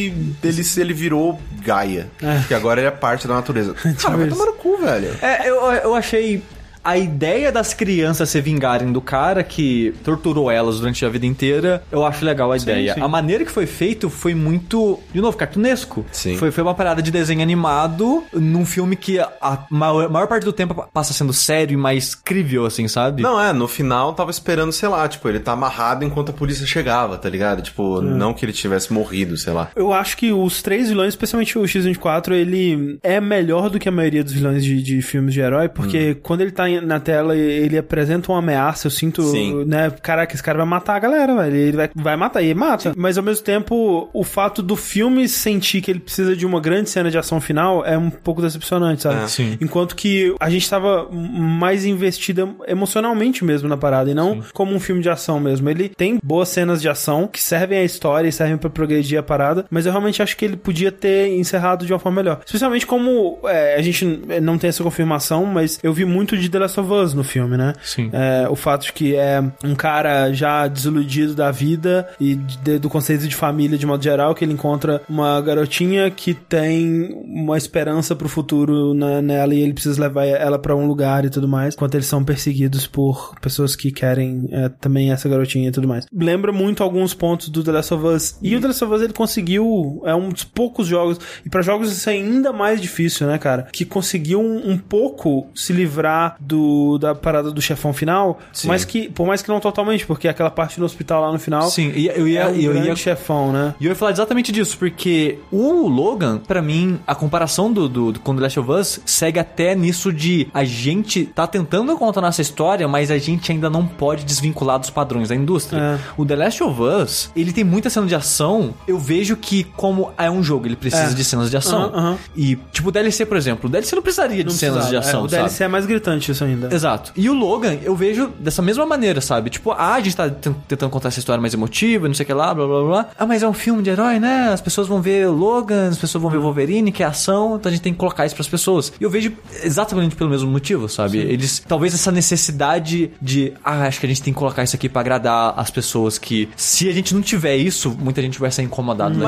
e ele, ele virou Gaia. É. Que agora ele é parte da natureza. Cara, vai tomar no cu, velho. É, eu, eu achei. A ideia das crianças se vingarem do cara que torturou elas durante a vida inteira, eu acho legal a ideia. sim. A maneira que foi feito foi muito, de novo, cartunesco. Sim. Foi, foi uma parada de desenho animado num filme que a maior, maior parte do tempo passa sendo sério e mais crível, assim, sabe? Não, é, no final tava esperando, sei lá, tipo, ele tá amarrado enquanto a polícia chegava, tá ligado? Tipo, não que ele tivesse morrido, sei lá. Eu acho que os três vilões, especialmente o X-24, ele é melhor do que a maioria dos vilões de, de filmes de herói, porque quando ele tá em- na tela, ele apresenta uma ameaça, eu sinto, Sim. né, caraca, esse cara vai matar a galera, velho, ele vai, vai matar, e ele mata. Mas ao mesmo tempo, o fato do filme sentir que ele precisa de uma grande cena de ação final é um pouco decepcionante, sabe? É. Sim. Enquanto que a gente tava mais investida emocionalmente mesmo na parada, e não como um filme de ação mesmo. Ele tem boas cenas de ação que servem à história e servem pra progredir a parada, mas eu realmente acho que ele podia ter encerrado de uma forma melhor. Especialmente como é, a gente não tem essa confirmação, mas eu vi muito de The Last of Us no filme, né? Sim. É, o fato de que é um cara já desiludido da vida e de- do conceito de família de modo geral, que ele encontra uma garotinha que tem uma esperança pro futuro na- nela e ele precisa levar ela pra um lugar e tudo mais, enquanto eles são perseguidos por pessoas que querem é, também essa garotinha e tudo mais. Lembra muito alguns pontos do The Last of Us. E o The Last of Us ele conseguiu, é um dos poucos jogos, e pra jogos isso é ainda mais difícil, né, cara? Que conseguiu um, um pouco se livrar do da parada do chefão final, Sim. mas que, por mais que não totalmente, porque aquela parte no hospital lá no final Sim, e eu ia, é um eu ia chefão, né? E eu ia falar exatamente disso, porque o Logan, pra mim, a comparação do, do, do com The Last of Us segue até nisso de a gente tá tentando contar nossa história, mas a gente ainda não pode desvincular dos padrões da indústria. É. O The Last of Us, ele tem muita cena de ação, eu vejo que como é um jogo, ele precisa É. de cenas de ação. E, tipo, o DLC, por exemplo, o DLC não precisaria de Não cenas de ação, É, o sabe? DLC é mais gritante isso ainda. Exato. E o Logan, eu vejo dessa mesma maneira, sabe? Tipo, ah, a gente tá tent- tentando contar essa história mais emotiva, não sei o que lá, blá blá blá. Ah, mas é um filme de herói, né? As pessoas vão ver Logan, as pessoas vão ver Wolverine, que é ação, então a gente tem que colocar isso pras pessoas. E eu vejo exatamente pelo mesmo motivo, sabe? Eles, talvez essa necessidade de, ah, acho que a gente tem que colocar isso aqui pra agradar as pessoas que, se a gente não tiver isso, muita gente vai ser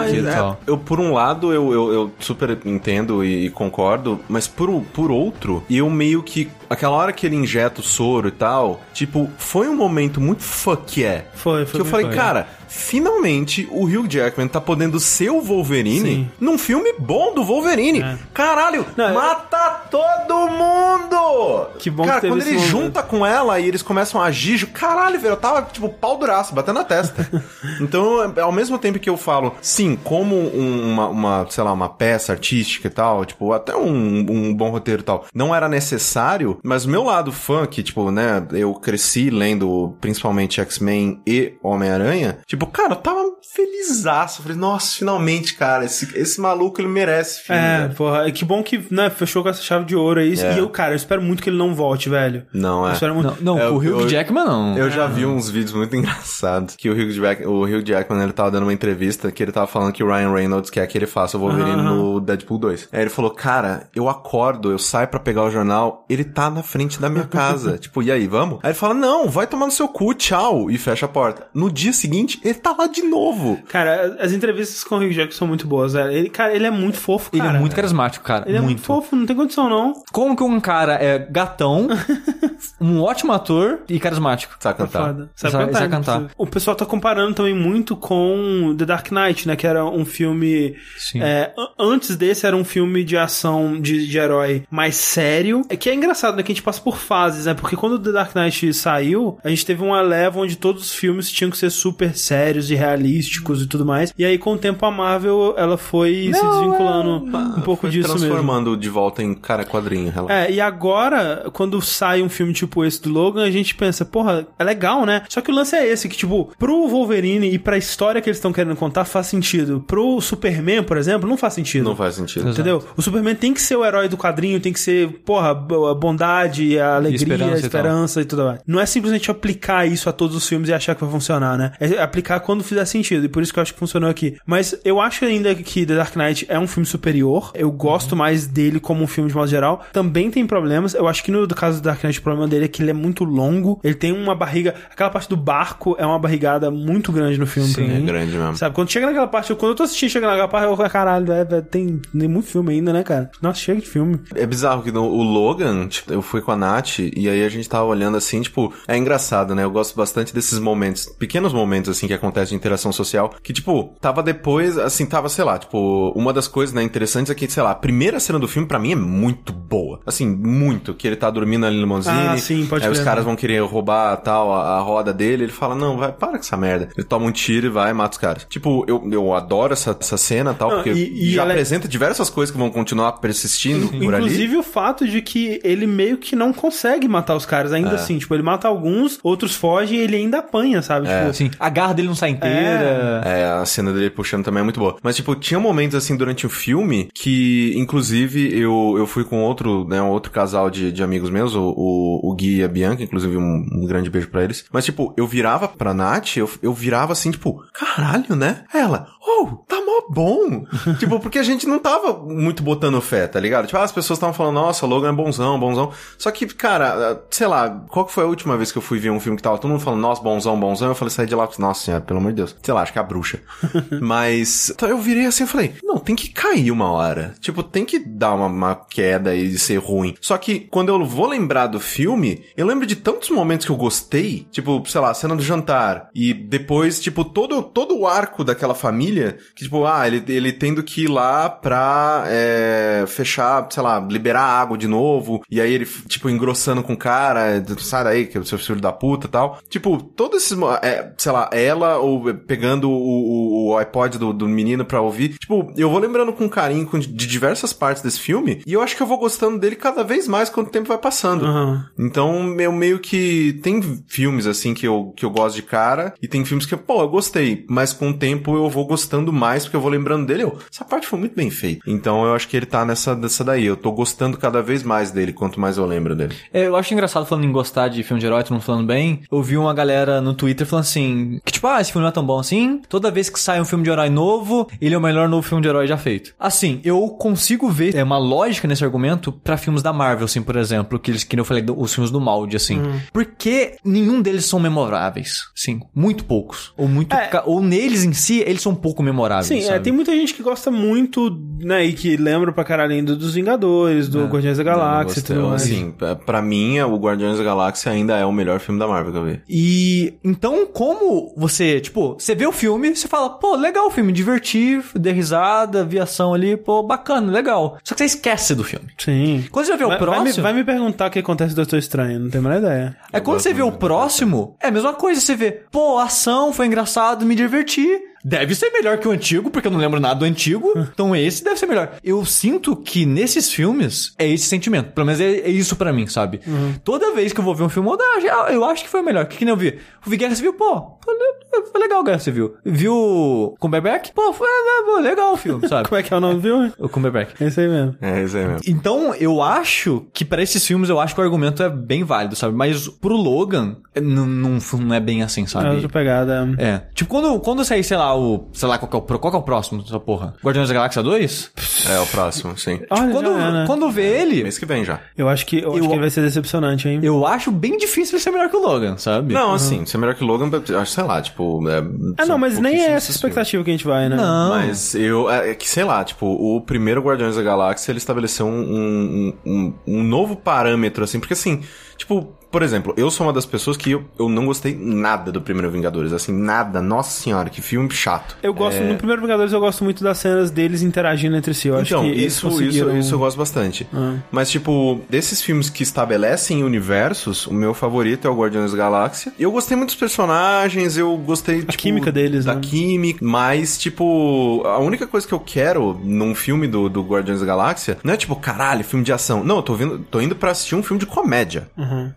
daquilo e é, eu, por um lado, eu, eu, eu super entendo e, e concordo, mas por, por outro, eu meio que. Aquela hora que ele injeta o soro e tal, tipo, foi um momento muito fuck yeah. Foi, foi Que eu falei, fuck. cara, finalmente o Hugh Jackman tá podendo ser o Wolverine Sim. num filme bom do Wolverine. É. Caralho, Não, eu- mata todo mundo! Que bom que Cara, teve quando ele momento. junta com ela e eles começam a agir, eu- caralho, velho, eu tava tipo pau duraço, batendo na testa. então, ao mesmo tempo que eu falo, sim, como um- uma, uma, sei lá, uma peça artística e tal, tipo, até um, um bom roteiro e tal, não era necessário, mas o meu lado fã, que, tipo, né, eu cresci lendo principalmente X-Men e Homem-Aranha, tipo, cara, eu tava felizaço. Falei, nossa, finalmente, cara, esse, esse maluco ele merece filme. É, velho. porra, que bom que, né, fechou com essa chave de ouro aí. É. E eu, cara, eu espero muito que ele não volte, velho. Não, Eu é. espero muito. Não, não É, o Hugh eu- Jackman não. Eu já vi uns vídeos muito engraçados que o Hugh, Jack, o Hugh Jackman ele tava dando uma entrevista que ele tava falando que o Ryan Reynolds quer que ele faça o Wolverine no Deadpool 2. Aí ele falou, cara, eu acordo, eu saio pra pegar o jornal, ele tá na frente da minha casa. tipo, e aí, vamos? Aí ele fala, não, vai tomar no seu cu, tchau, e fecha a porta. No dia seguinte, ele tá lá de novo. Cara, as entrevistas com o Hugh Jackman são muito boas, velho. Ele, cara, ele é muito fofo, Ele cara. é muito carismático, cara. Ele é muito muito. fofo, não tem condição, não. Como que um cara é gatão, um ótimo ator e carismático? Sabe cantar? Foda. Sabe Sabe- cantar, sabe cantar. O pessoal tá comparando também muito com The Dark Knight, né? Que era um filme. Sim. é, an- antes desse era um filme de ação de, de herói mais sério. É que é engraçado, né? Que a gente passa por fases, né? Porque quando The Dark Knight saiu, a gente teve uma leva onde todos os filmes tinham que ser super sérios e realísticos e tudo mais. E aí, com o tempo, a Marvel ela foi se desvinculando um pouco disso mesmo. transformando de volta em cara quadrinho, relaxa. É, e agora, quando sai um filme tipo esse do Logan, a gente pensa, porra, é legal, né? Só que o lance é esse, que, tipo, pro Wolverine e pra história que eles estão querendo contar, faz sentido. Pro Superman, por exemplo, não faz sentido. Não faz sentido. Entendeu? O Superman tem que ser o herói do quadrinho, tem que ser, porra, a bondade, a alegria, esperança a e tal. esperança e, tudo mais. Não é simplesmente aplicar isso a todos os filmes e achar que vai funcionar, né? É aplicar quando fizer sentido. E por isso que eu acho que funcionou aqui. Mas eu acho ainda que The Dark Knight é um filme superior. Eu gosto mais dele como um filme de modo geral, também tem problemas. Eu acho que no caso do Dark Knight, o problema dele é que ele é muito longo. Ele tem uma barriga. Aquela parte do barco é uma barrigada muito grande no filme Sim, pra é mim. grande mesmo. Sabe, quando chega naquela parte, quando eu tô assistindo, chega naquela parte, eu caralho, é, é, tem, tem muito filme ainda, né, cara? Nossa, chega de filme. É bizarro que no, o Logan, tipo, eu fui com a Nath e aí a gente tava olhando assim, tipo, é engraçado, né? Eu gosto bastante desses momentos, pequenos momentos assim que acontecem de interação social, que tipo, tava depois, assim, tava, sei lá, tipo, uma das coisas, né, interessantes é que, sei lá, a primeira cena do filme pra mim é muito boa. Assim, muito, que ele tá dormindo ali no limousine, Ah, sim, pode aí os caras vão querer roubar tal a, a roda dele, ele fala: "Não, vai, para com essa merda". Ele toma um tiro e vai mata os caras. Tipo, eu, eu adoro essa, essa cena tal, Não, porque e- e já é- apresenta diversas coisas que vão continuar persistindo por ali. Inclusive o fato de que ele meio que não consegue matar os caras ainda assim. Tipo, ele mata alguns, outros fogem e ele ainda apanha, sabe? Tipo, Assim, a garra dele não sai inteira. É, a cena dele puxando também é muito boa. Mas, tipo, tinha momentos, assim, durante o filme que, inclusive, eu, eu fui com outro, né, um outro casal de, de amigos meus, o, o, o Gui e a Bianca, inclusive um, um grande beijo pra eles. Mas, tipo, eu virava pra Nath, eu, eu virava assim, tipo, caralho, né? Ela, oh, tá mó bom. tipo, porque a gente não tava muito botando fé, tá ligado? Tipo, ah, as pessoas estavam falando, nossa, Logan é bonzão, bonzão. Só que, cara, sei lá, qual que foi a última vez que eu fui ver um filme que tava todo mundo falando, nossa, bonzão, bonzão? Eu falei, saí de lá, nossa senhora, pelo amor de Deus. Sei lá, acho que é a bruxa. Mas, então eu virei assim e falei, não, tem que cair uma hora. Tipo, tem que dar uma, uma queda e ser ruim. Só que, quando eu vou lembrar do filme, eu lembro de tantos momentos que eu gostei, tipo, sei lá, a cena do jantar, e depois, tipo, todo, todo o arco daquela família, que tipo, ah, ele, ele tendo que ir lá pra é, fechar, sei lá, liberar água de novo, e aí ele, tipo, engrossando com o cara, sai daí, que é o seu filho da puta e tal. Tipo, todos esses, é, sei lá, ela ou pegando o, o, iPod do, do menino pra ouvir. Tipo, eu vou lembrando com carinho de diversas partes desse filme, e eu acho que eu vou gostando dele cada vez mais quando o tempo vai passando. Aham. Então, eu meio que. Tem filmes, assim, que eu, que eu gosto de cara, e tem filmes que, pô, eu gostei, mas com o tempo eu vou gostando mais, porque eu vou lembrando dele. "Oh, essa parte foi muito bem feita. Então, eu acho que ele tá nessa, nessa daí. Eu tô gostando cada vez mais dele, quanto mais eu lembro dele. É, eu acho engraçado falando em gostar de filme de herói, todo mundo falando bem. Eu vi uma galera no Twitter falando assim: que tipo, ah, esse filme não é tão bom assim. Toda vez que sai um filme de herói novo, ele é o melhor novo filme de herói já feito. Assim, eu consigo ver é, uma lógica nesse argumento pra filmes da Marvel, assim, por exemplo, que eles que nem eu falei, do- os filmes do Maldi, assim. Porque nenhum deles são memoráveis. Sim, muito poucos. Ou muito. É. ca- Ou neles em si, eles são pouco memoráveis. Sim, é, tem muita gente que gosta muito, né, e que lembra pra caralho ainda dos Vingadores, do Guardiões da Galáxia e tudo mais. Assim, pra- pra mim, o Guardiões da Galáxia ainda é o melhor filme da Marvel que eu vi. E então, como você, tipo, você vê o filme, você fala, pô, legal o filme, divertir, dei risada, vi ação ali, pô, bacana, legal. Só que você esquece do filme. Sim. Quando você vai ver o Vai, vai me, próximo. vai me perguntar o que acontece do Doutor Estranho, não tenho a menor ideia. É quando você vê o próximo, é a mesma coisa. Você vê, pô, ação, foi engraçado, me diverti. Deve ser melhor que o antigo, porque eu não lembro nada do antigo. então esse deve ser melhor. Eu sinto que nesses filmes é esse sentimento. Pelo menos é, é isso pra mim, sabe? Toda vez que eu vou ver um filme, eu, ah, eu acho que foi melhor. O que, que nem eu vi? Eu vi Guerra Civil, pô, foi, le- foi legal Guerra Civil. Viu Cumberbatch? Pô, foi, foi legal o filme, sabe? Como é que é o nome do filme? o Cumberbatch. É isso aí mesmo. É, isso aí mesmo. Então, eu acho que pra esses filmes, eu acho que o argumento é bem válido, sabe? Mas pro Logan, é, não, não, não é bem assim, É sabe? outra pegada. É. Tipo, quando, quando sair, sei lá, o. Sei lá, qual que é o, pro- qual que é o próximo dessa porra? Guardiões da Galáxia 2? É o próximo, sim. Olha, Quando, já é, né? quando vê ele, Mês que vem já. Eu acho que, eu acho Eu- que ele vai ser decepcionante, hein? eu acho bem difícil ele ser melhor que o Logan, sabe? Não, assim, ser melhor que Logan, acho, sei lá, tipo. É, Ah, não, mas nem é essa expectativa que a gente vai, né? Não. Mas eu. É é que, sei lá, tipo, o primeiro Guardiões da Galáxia ele estabeleceu um, um, um, um novo parâmetro, assim, porque assim, tipo. Por exemplo, eu sou uma das pessoas que eu, eu não gostei nada do primeiro Vingadores, assim, nada. Nossa senhora, que filme chato. Eu gosto, no primeiro Vingadores, eu gosto muito das cenas deles interagindo entre si. Eu acho então, que eles isso, conseguiram... isso, isso eu gosto bastante. Ah. Mas, tipo, desses filmes que estabelecem universos, o meu favorito é o Guardiões da Galáxia. Eu gostei muito dos personagens, eu gostei, tipo, química deles, da né? química, mas, tipo, a única coisa que eu quero num filme do, do Guardiões da Galáxia não é, tipo, caralho, filme de ação. Não, eu tô, vindo, tô indo pra assistir um filme de comédia.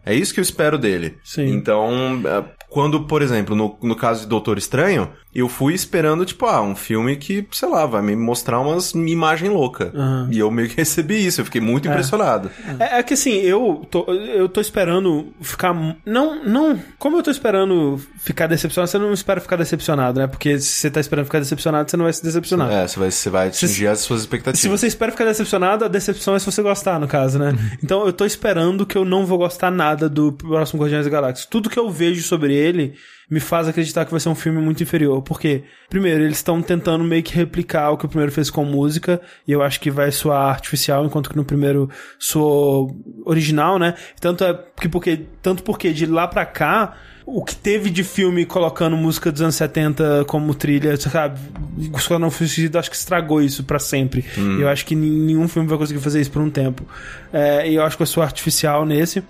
É isso que eu espero dele. Sim. Então, é, Quando, por exemplo, no, no caso de Doutor Estranho, eu fui esperando, tipo, ah, um filme que, sei lá, vai me mostrar umas imagem louca. Aham. E eu meio que recebi isso, eu fiquei muito impressionado. É, é que assim, eu tô, eu tô esperando ficar. Não, não. Como eu tô esperando ficar decepcionado, você não espera ficar decepcionado, né? Porque se você tá esperando ficar decepcionado, você não vai se decepcionar. É, você vai, você vai atingir as suas expectativas. Se você espera ficar decepcionado, a decepção é se você gostar, no caso, né? então eu tô esperando que eu não vou gostar nada do próximo Guardiões da Galáxia. Tudo que eu vejo sobre ele me faz acreditar que vai ser um filme muito inferior. Porque, primeiro, eles estão tentando meio que replicar o que o primeiro fez com música, e eu acho que vai soar artificial, enquanto que no primeiro soou original, né? Tanto é que porque, tanto porque de lá pra cá, o que teve de filme colocando música dos anos 70 como trilha, sabe? O Esquadrão Suicida acho que estragou isso pra sempre. Hum. Eu acho que nenhum filme vai conseguir fazer isso por um tempo. É, e eu acho que eu sou artificial nesse.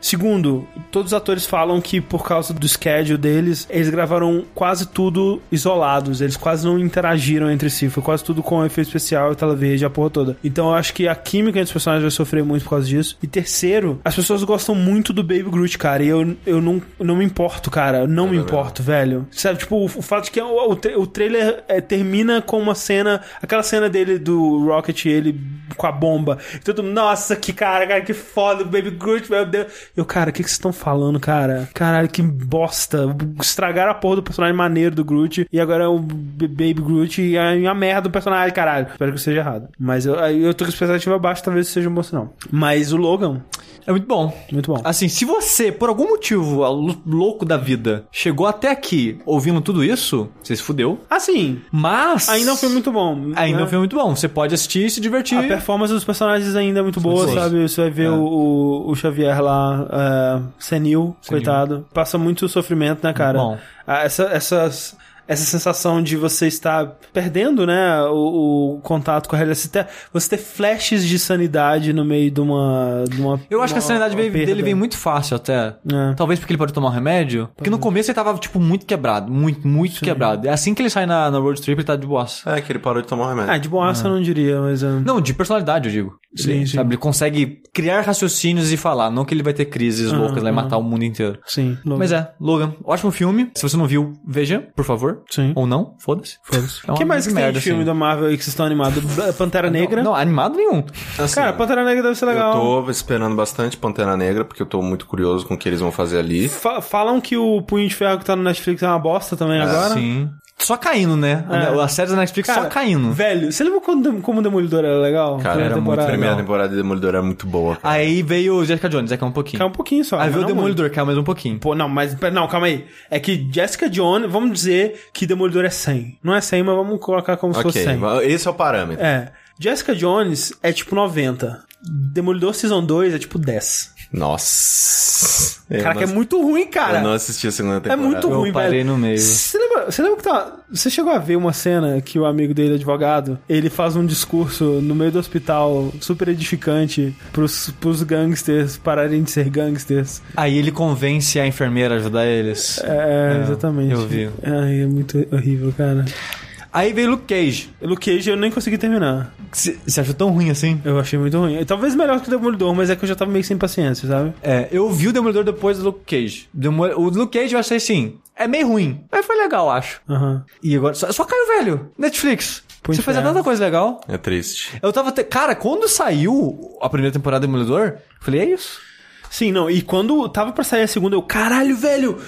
Segundo, todos os atores falam que por causa do schedule deles, eles gravaram quase tudo isolados. Eles quase não interagiram entre si. Foi quase tudo com efeito especial e tela verde, a porra toda. Então eu acho que a química entre os personagens vai sofrer muito por causa disso. E terceiro, as pessoas gostam muito do Baby Groot, cara. E eu, eu não, não me importo, cara. Eu Não me verdade. importo, velho. Sabe, tipo, o, o fato de que o, o, tra- o trailer é, termina com uma cena, aquela cena dele do Rocket, ele com a bomba. E todo mundo, nossa, que cara, cara, que foda, o Baby Groot, meu Deus. Eu, cara, o que que vocês estão falando, cara? Caralho, que bosta. Estragaram a porra do personagem maneiro do Groot e agora é o Baby Groot e é uma merda do personagem, caralho. Espero que eu esteja errado. Mas eu, eu tô com expectativa baixa, talvez seja um bom sinal. Mas o Logan, É muito bom. muito bom. Assim, se você, por algum motivo lou- louco da vida, chegou até aqui ouvindo tudo isso, você se fudeu. Assim, Mas. ainda é um filme muito bom. Ainda é né? um filme muito bom. Você pode assistir e se divertir. A performance dos personagens ainda é muito boa, sabe? Você vai ver É. o, o Xavier lá, é, senil, coitado. Passa muito sofrimento, né, cara? Bom. Ah, Essa, essas, essa sensação de você estar perdendo, né, o, o contato com a realidade. Você ter, você ter flashes de sanidade no meio de uma... De uma Eu acho que a uma- sanidade uma veio- dele vem muito fácil até. É. Talvez porque ele pode tomar um remédio. Porque no começo ele tava, tipo, muito quebrado. Muito, muito quebrado. É assim que ele sai na, na road trip, ele tá de boassa. É, que ele parou de tomar o remédio. Ah, de boaça eu não diria, mas... é, Não, de personalidade, eu digo. Sim, ele, sim. Sabe, ele consegue criar raciocínios e falar. Não que ele vai ter crises loucas, vai matar o mundo inteiro. Sim. Logan. Mas é, Logan, ótimo filme. Se você não viu, veja, por favor. Sim. Ou não, foda-se. Foda-se. É que mais que tem merda, de filme assim. da Marvel aí que vocês estão animados? Pantera Negra? Não, animado nenhum. Assim, Cara, Pantera Negra deve ser legal. Eu tô esperando bastante Pantera Negra, porque eu tô muito curioso com o que eles vão fazer ali. Fa- falam que o Punho de Ferro que tá no Netflix é uma bosta também agora. Sim. Só caindo, né? É. A série da Netflix Cara, só caindo. Velho, você lembra quando, como o Demolidor era legal? Cara, Primeira era muito? A primeira temporada de Demolidor era muito boa. cara. Aí veio o Jessica Jones, é que é um pouquinho. Caiu um pouquinho só. Aí veio o Demolidor, caiu mais um pouquinho. muito. Pô, não, mas não, calma aí. É que Jessica Jones, vamos dizer que Demolidor é 100. Não é 100, mas vamos colocar como se fosse ok, 100. esse é o parâmetro. É. Jessica Jones é tipo 90. Demolidor Season 2 é tipo 10. Nossa. Caraca, não- é muito ruim, cara. Eu não assisti a segunda É temporada. muito Eu ruim, parei velho. no meio. Você lembra, você lembra que tá. Você chegou a ver uma cena que o amigo dele, advogado, ele faz um discurso no meio do hospital super edificante pros, pros gangsters pararem de ser gangsters. Aí ele convence a enfermeira a ajudar eles. É, exatamente. eu vi. Ai, é muito horrível, cara. Aí veio Luke Cage. Luke Cage eu nem consegui terminar. Você achou tão ruim assim? Eu achei muito ruim. Talvez melhor que o Demolidor, mas é que eu já tava meio sem paciência, sabe? É, eu vi o Demolidor depois do Luke Cage. Demo- O Luke Cage eu achei assim, é meio ruim. Mas foi legal, acho. Aham. E agora, só, só caiu velho. Netflix. Punho Você fazia Ferro. tanta coisa legal. É triste. Eu tava. Te... Cara, quando saiu a primeira temporada do Demolidor, eu falei, é isso. Sim, não. E quando tava pra sair a segunda, eu, caralho, velho!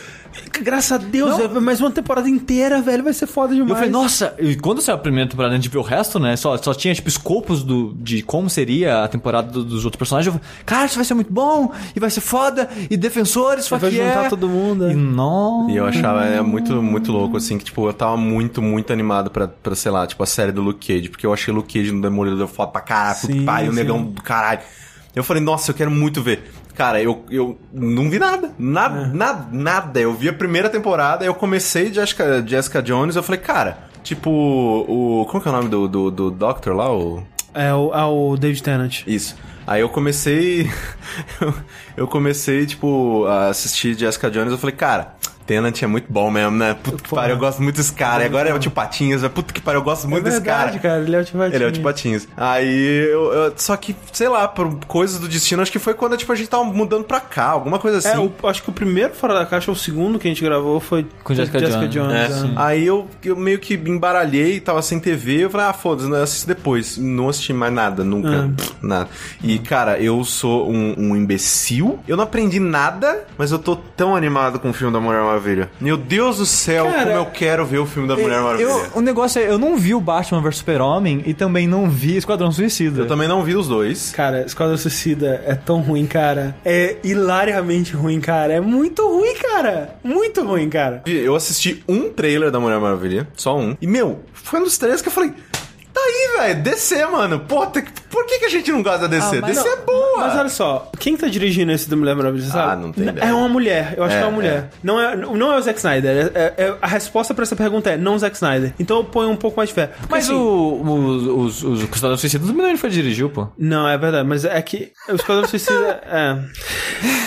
Graças a Deus, Não. é mais uma temporada inteira, velho. Vai ser foda demais. eu falei, nossa, e quando saiu a primeira temporada, a gente viu o resto, né? Só, só tinha, tipo, escopos do, de como seria a temporada do- dos outros personagens. Eu falei, cara, isso vai ser muito bom, e vai ser foda, e defensores, só vai que juntar é. todo mundo. E não. E eu achava é, muito, muito louco, assim, que, tipo, eu tava muito, muito animado pra, pra, sei lá, tipo, a série do Luke Cage, porque eu achei Luke Cage no Demolidor foda pra puto pai, o negão do caralho. Eu falei, nossa, eu quero muito ver. Cara, eu, eu não vi nada. Nada, É. nada, nada. Eu vi a primeira temporada, eu comecei Jessica, Jessica Jones, eu falei, cara, tipo, o. Como que é o nome do, do, do Doctor lá? O. É o, é o David Tennant. Isso. Aí eu comecei. eu- comecei, tipo, a assistir Jessica Jones. Eu falei, cara, Tenant é muito bom mesmo, né? Puta que pariu, eu gosto muito desse cara. E agora é o tio Patinhas, né? Puta que pariu, eu gosto muito é desse verdade, cara. cara. Ele é o Tibatinho. Ele é o Tio Patinhas. Aí, eu, eu- só que, sei lá, por coisas do destino, acho que foi quando tipo, a gente tava mudando pra cá, alguma coisa assim. É, o- acho que o primeiro Fora da Caixa, o segundo que a gente gravou foi Com Jessica Jones. É. é. Aí eu, eu meio que embaralhei, tava sem TV, eu falei, ah, foda-se, né, eu assisto depois. Não assisti mais nada, nunca. Pff, Nada. E, cara, eu sou um, um imbecil. Eu não aprendi nada, mas eu tô tão animado com o filme da Mulher Maravilha. Meu Deus do céu, Cara, como eu quero ver o filme da Mulher Maravilha. Eu, o negócio é, eu não vi o Batman vs Super-Homem e também não vi Esquadrão Suicida. Eu também não vi os dois. Cara, Esquadrão Suicida é tão ruim, cara. É hilariamente ruim, cara. É muito ruim, cara. Muito ruim, cara. Eu assisti um trailer da Mulher Maravilha, só um. E, meu, foi um dos trailers que eu falei. Tá aí, velho, DC, mano. Pô, tem que- por que, que a gente não gosta da DC? Ah, mas DC não- é boa. Mas olha só, quem tá dirigindo esse da Mulher Maravilha, você Ah, sabe? não tem ideia. É uma mulher, eu acho É, que é uma mulher. Não, é, não é o Zack Snyder. É, é- é- a resposta pra essa pergunta é não o Zack Snyder. Então eu ponho um pouco mais de fé. Porque, Mas assim, o, o, os, os Esquadrão Suicida também não foi dirigiu, pô. Não, é verdade, mas é que o Esquadrão Suicida. é.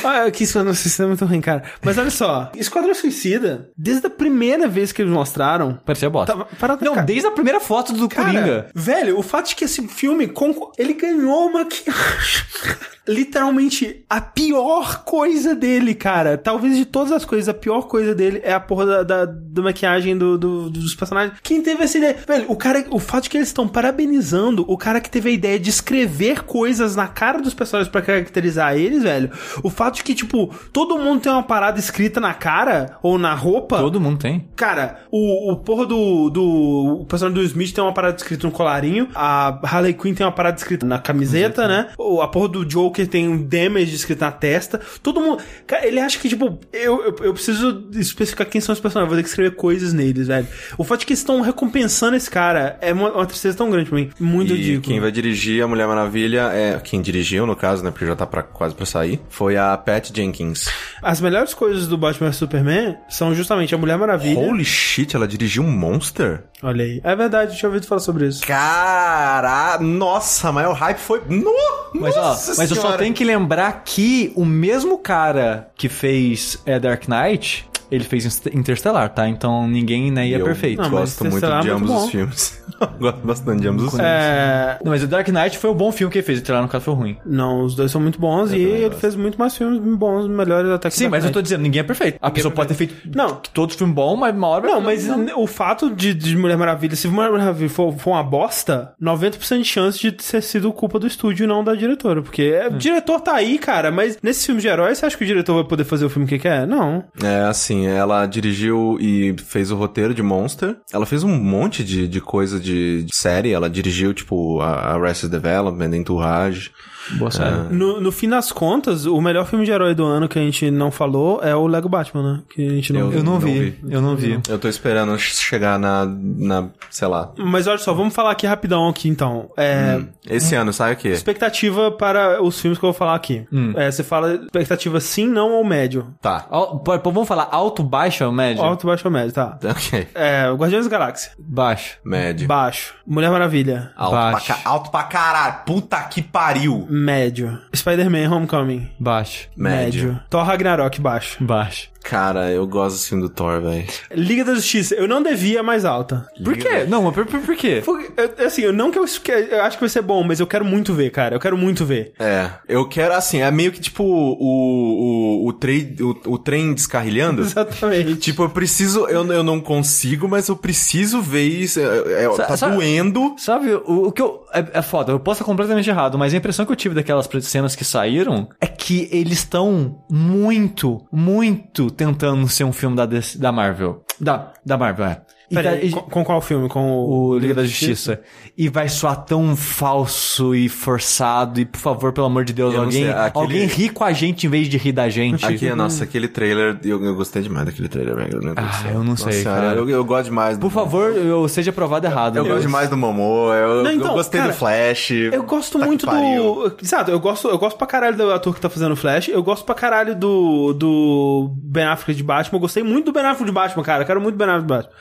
Ah, que Esquadrão Suicida é muito ruim, cara. Mas olha só, Esquadrão Suicida, desde a primeira vez que eles mostraram. Parecia bosta. Tava- não, cara, desde a primeira foto do Cara, Coringa. Velho, o fato de que esse filme, ele ganhou uma maquiagem. Literalmente, a pior coisa dele, cara. Talvez de todas as coisas, a pior coisa dele é a porra da, da, da maquiagem do, do- dos personagens. Quem teve essa ideia? Velho, o cara, o fato de que eles estão parabenizando o cara que teve a ideia de escrever coisas na cara dos personagens pra caracterizar eles, velho. O fato de que, tipo, todo mundo tem uma parada escrita na cara ou na roupa. Todo mundo tem. Cara, o, o porra do, do. O personagem do Smith tem uma parada escrita no colarinho. A Harley Quinn tem uma parada escrita na camiseta, né? O, a porra do Joker tem um damage escrito na testa. Todo mundo. Cara, ele acha que, tipo, eu, eu, eu preciso especificar quem são os personagens. Vou ter que escrever coisas neles, velho. O fato de que estão recompensando esse cara é uma, uma tristeza tão grande pra mim. Muito E ridículo. quem vai dirigir a Mulher Maravilha é. Quem dirigiu, no caso, né? Porque já tá pra, quase pra sair. Foi a Pat Jenkins. As melhores coisas do Batman vs Superman são justamente a Mulher Maravilha. Holy shit, ela dirigiu um Monster? Olha aí. É verdade, eu tinha ouvido falar sobre isso. Cara, nossa, mas o hype foi. No, Mas, ó, mas eu só tenho que lembrar que o mesmo cara que fez é, Dark Knight, ele fez Interstellar, tá? Então ninguém né, ia Eu perfeito. Não, gosto muito de é muito ambos bom. os filmes. gosto bastante de ambos os filmes. É. Não, mas o Dark Knight foi o bom filme que ele fez, o Interstellar no caso foi ruim. Não, os dois são muito bons e também ele gosto. fez muito mais filmes bons, melhores até que Sim, Dark mas eu tô Knight. dizendo, ninguém é perfeito. A pessoa pode ter feito Não. todo filme bom, mas uma hora... Não, mas o fato de, de Mulher Maravilha, se Mulher Maravilha for, for uma bosta, 90% de chance de ter sido culpa do estúdio e não da diretora. Porque é, o diretor tá aí, cara, mas nesse filme de heróis, você acha que o diretor vai poder fazer o filme que quer? Não. É, assim, ela dirigiu e fez o roteiro de Monster. Ela fez um monte de, de coisa de, de série. Ela dirigiu, tipo, a Arrested Development, Entourage. Boa série. No, no fim das contas, o melhor filme de herói do ano que a gente não falou é o Lego Batman, né? Que a gente não Eu não, Não vi, vi. eu não vi. Eu tô esperando chegar na, na sei lá. Mas olha só, vamos falar aqui rapidão aqui então. É, Esse ano, sabe o quê? Expectativa para os filmes que eu vou falar aqui. É, você fala expectativa sim, não ou médio. Tá. Al- vamos falar alto, baixo ou médio? Alto, baixo ou médio, tá. Ok. É, Guardiões da Galáxia. Baixo. Médio. Baixo. Mulher Maravilha. Alto pra, Baixo. ca- alto pra caralho. Puta que pariu. Médio. Spider-Man Homecoming. Baixo. Médio. Thor Ragnarok, baixo. Baixo. Cara, eu gosto filme do Thor, velho. Liga da Justiça, eu não devia mais alta. Por quê? Não, mas por, por, por quê? Porque, eu- assim, eu não que eu, que eu acho que vai ser bom, mas eu quero muito ver, cara. Eu quero muito ver. É, eu quero assim, é meio que tipo o, o, o, trem, o, o trem descarrilhando. Exatamente. Tipo, eu preciso, eu, eu não consigo, mas eu preciso ver isso. É, é, Sa- tá sabe- doendo. Sabe, o, o que eu. É, é foda, eu posso estar completamente errado, mas a impressão que eu tive daquelas cenas que saíram é que eles estão muito, muito tentando ser um filme da, DC da Marvel. Da, da Marvel, é. E Pera tá- aí, e- com, com qual filme? Com o, o Liga da Justiça. E vai soar tão falso e forçado. E por favor, pelo amor de Deus, Eu alguém, sei, aquele- alguém ri com a gente em vez de rir da gente. Aqui, nossa, aquele trailer, eu, eu gostei demais daquele trailer, velho. Ah, eu não Nossa sei, cara. Eu, eu gosto demais do Por favor, eu seja provado errado. Eu mas- gosto demais do Momo, eu, Não, então, eu gostei cara, do Flash. Eu gosto Tá muito do. Exato, eu gosto, eu gosto pra caralho do ator que tá fazendo o Flash. Eu gosto pra caralho do, do Ben Affleck de Batman. Eu gostei muito do Ben Affleck de Batman, cara. Eu quero muito Ben Affleck de Batman.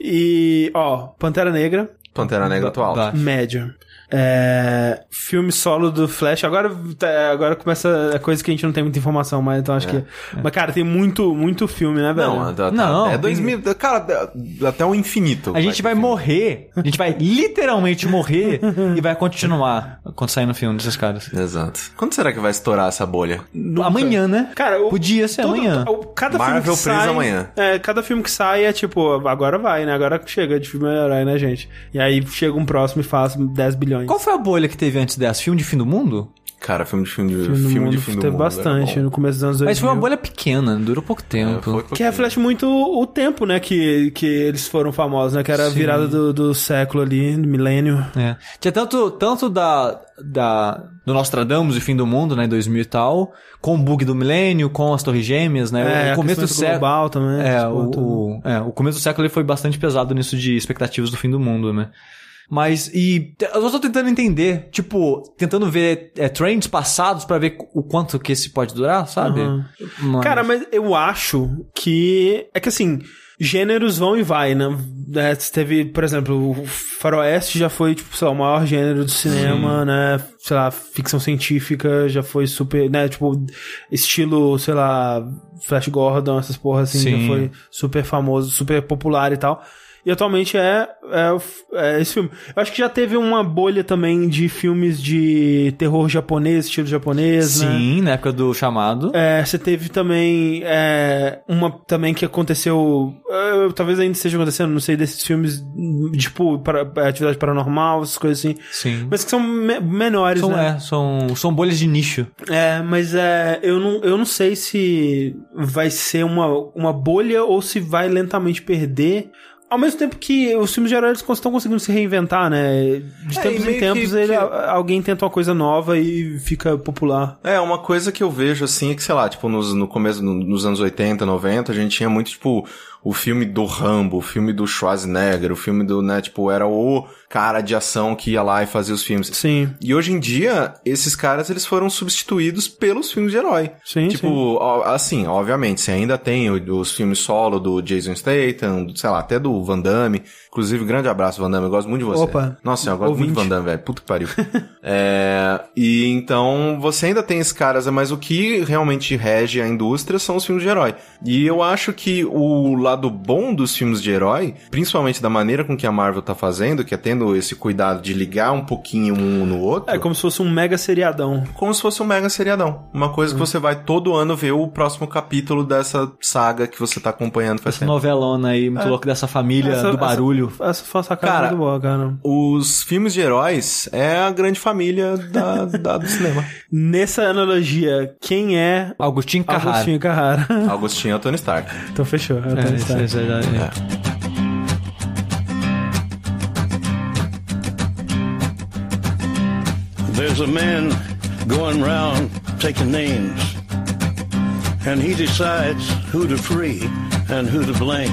E, ó, Pantera Negra, Pantera Negra atual. Baixo. médio. É, filme solo do Flash. Agora, tá- agora começa a coisa que a gente não tem muita informação, mas então acho que. Mas, cara, tem muito, muito filme, né, velho? Não, tá, Não, é tem- 2000. Cara, até o infinito. A gente vai filme. morrer, a gente vai literalmente morrer e vai continuar quando sair no filme desses caras. Exato. Quando será que vai estourar essa bolha? Amanhã, né? Cara, o- Podia ser todo- amanhã. o- Cada Marvel filme que sai, amanhã. É, cada filme que sai é tipo, agora vai, né? Agora chega de filme herói, né, gente? E aí chega um próximo e faz 10 bilhões. Qual foi a bolha que teve antes dessa? Filme de fim do mundo? Cara, filme de filme de filme, filme, do de mundo fim do teve mundo. era bastante no começo dos anos 2000. Mas foi uma bolha pequena, durou pouco tempo. É, Que reflete muito o tempo, né, que, que eles foram famosos, né? Que era a Sim. virada do, do século ali, do milênio. É. Tinha tanto, tanto da, da, do Nostradamus e Fim do Mundo, né, em 2000 e tal, com o bug do milênio, com as torres gêmeas, né, É, o começo do século... global também. É, o, o- é, o começo do século ele foi bastante pesado nisso de expectativas do fim do mundo, né? Mas, e eu tô tentando entender, tipo, tentando ver é, trends passados pra ver o quanto que esse pode durar, sabe? Aham. Mas- Cara, mas eu acho que. É que assim. Gêneros vão e vai, né? É, teve, por exemplo, o Faroeste já foi, tipo, sei lá, o maior gênero do cinema, né? Sei lá, ficção científica já foi super, né? Tipo, estilo, sei lá, Flash Gordon, essas porras assim, Sim. já foi super famoso, super popular e tal. E atualmente é, é, é esse filme. Eu acho que já teve uma bolha também de filmes de terror japonês, estilo japonês, né? Sim, na época do chamado. É, você teve também é, uma também que aconteceu, é, talvez ainda esteja acontecendo, não sei, desses filmes, tipo, para, atividade paranormal, essas coisas assim, Sim. mas que são me- menores, São, né? é, são, são bolhas de nicho. É, mas é, eu não, eu não sei se vai ser uma, uma bolha ou se vai lentamente perder. Ao mesmo tempo que os filmes de heróis estão conseguindo se reinventar, né? De É, tempos e em tempos que- ele- que- a- alguém tenta uma coisa nova e fica popular. É, uma coisa que eu vejo assim é que, sei lá, tipo, nos, no começo, no- nos anos 80, 90, a gente tinha muito, tipo, o filme do Rambo, o filme do Schwarzenegger, o filme do, né, tipo, era o cara de ação que ia lá e fazia os filmes. Sim, E hoje em dia, esses caras, eles foram substituídos pelos filmes de herói. sim, Tipo, sim. assim, obviamente, você ainda tem os filmes solo do Jason Statham, sei lá, até do Van Damme. Inclusive, grande abraço, Van Damme, eu gosto muito de você. Opa. Nossa, eu gosto muito do Ouvinte. Van Damme, velho. Puta que pariu. é, e então, você ainda tem esses caras, mas o que realmente rege a indústria são os filmes de herói. E eu acho que o lado bom dos filmes de herói, principalmente da maneira com que a Marvel tá fazendo, que é tendo esse cuidado de ligar um pouquinho um no outro. É como se fosse um mega seriadão. Como se fosse um mega seriadão. Uma coisa Uhum. que você vai todo ano ver o próximo capítulo dessa saga que você tá acompanhando faz Essa tempo. novelona aí, muito louco dessa família Essa- do barulho. Essa, essa foi uma sacada Cara, muito boa, cara. Os filmes de heróis é a grande família da, da- do cinema. Nessa analogia, quem é Agostinho Carrara. Agostinho Carrara? Augustinho é o Tony Stark. então fechou. É, É, Tony isso, Stark. isso, é, é. There's a man going round taking names, and he decides who to free and who to blame.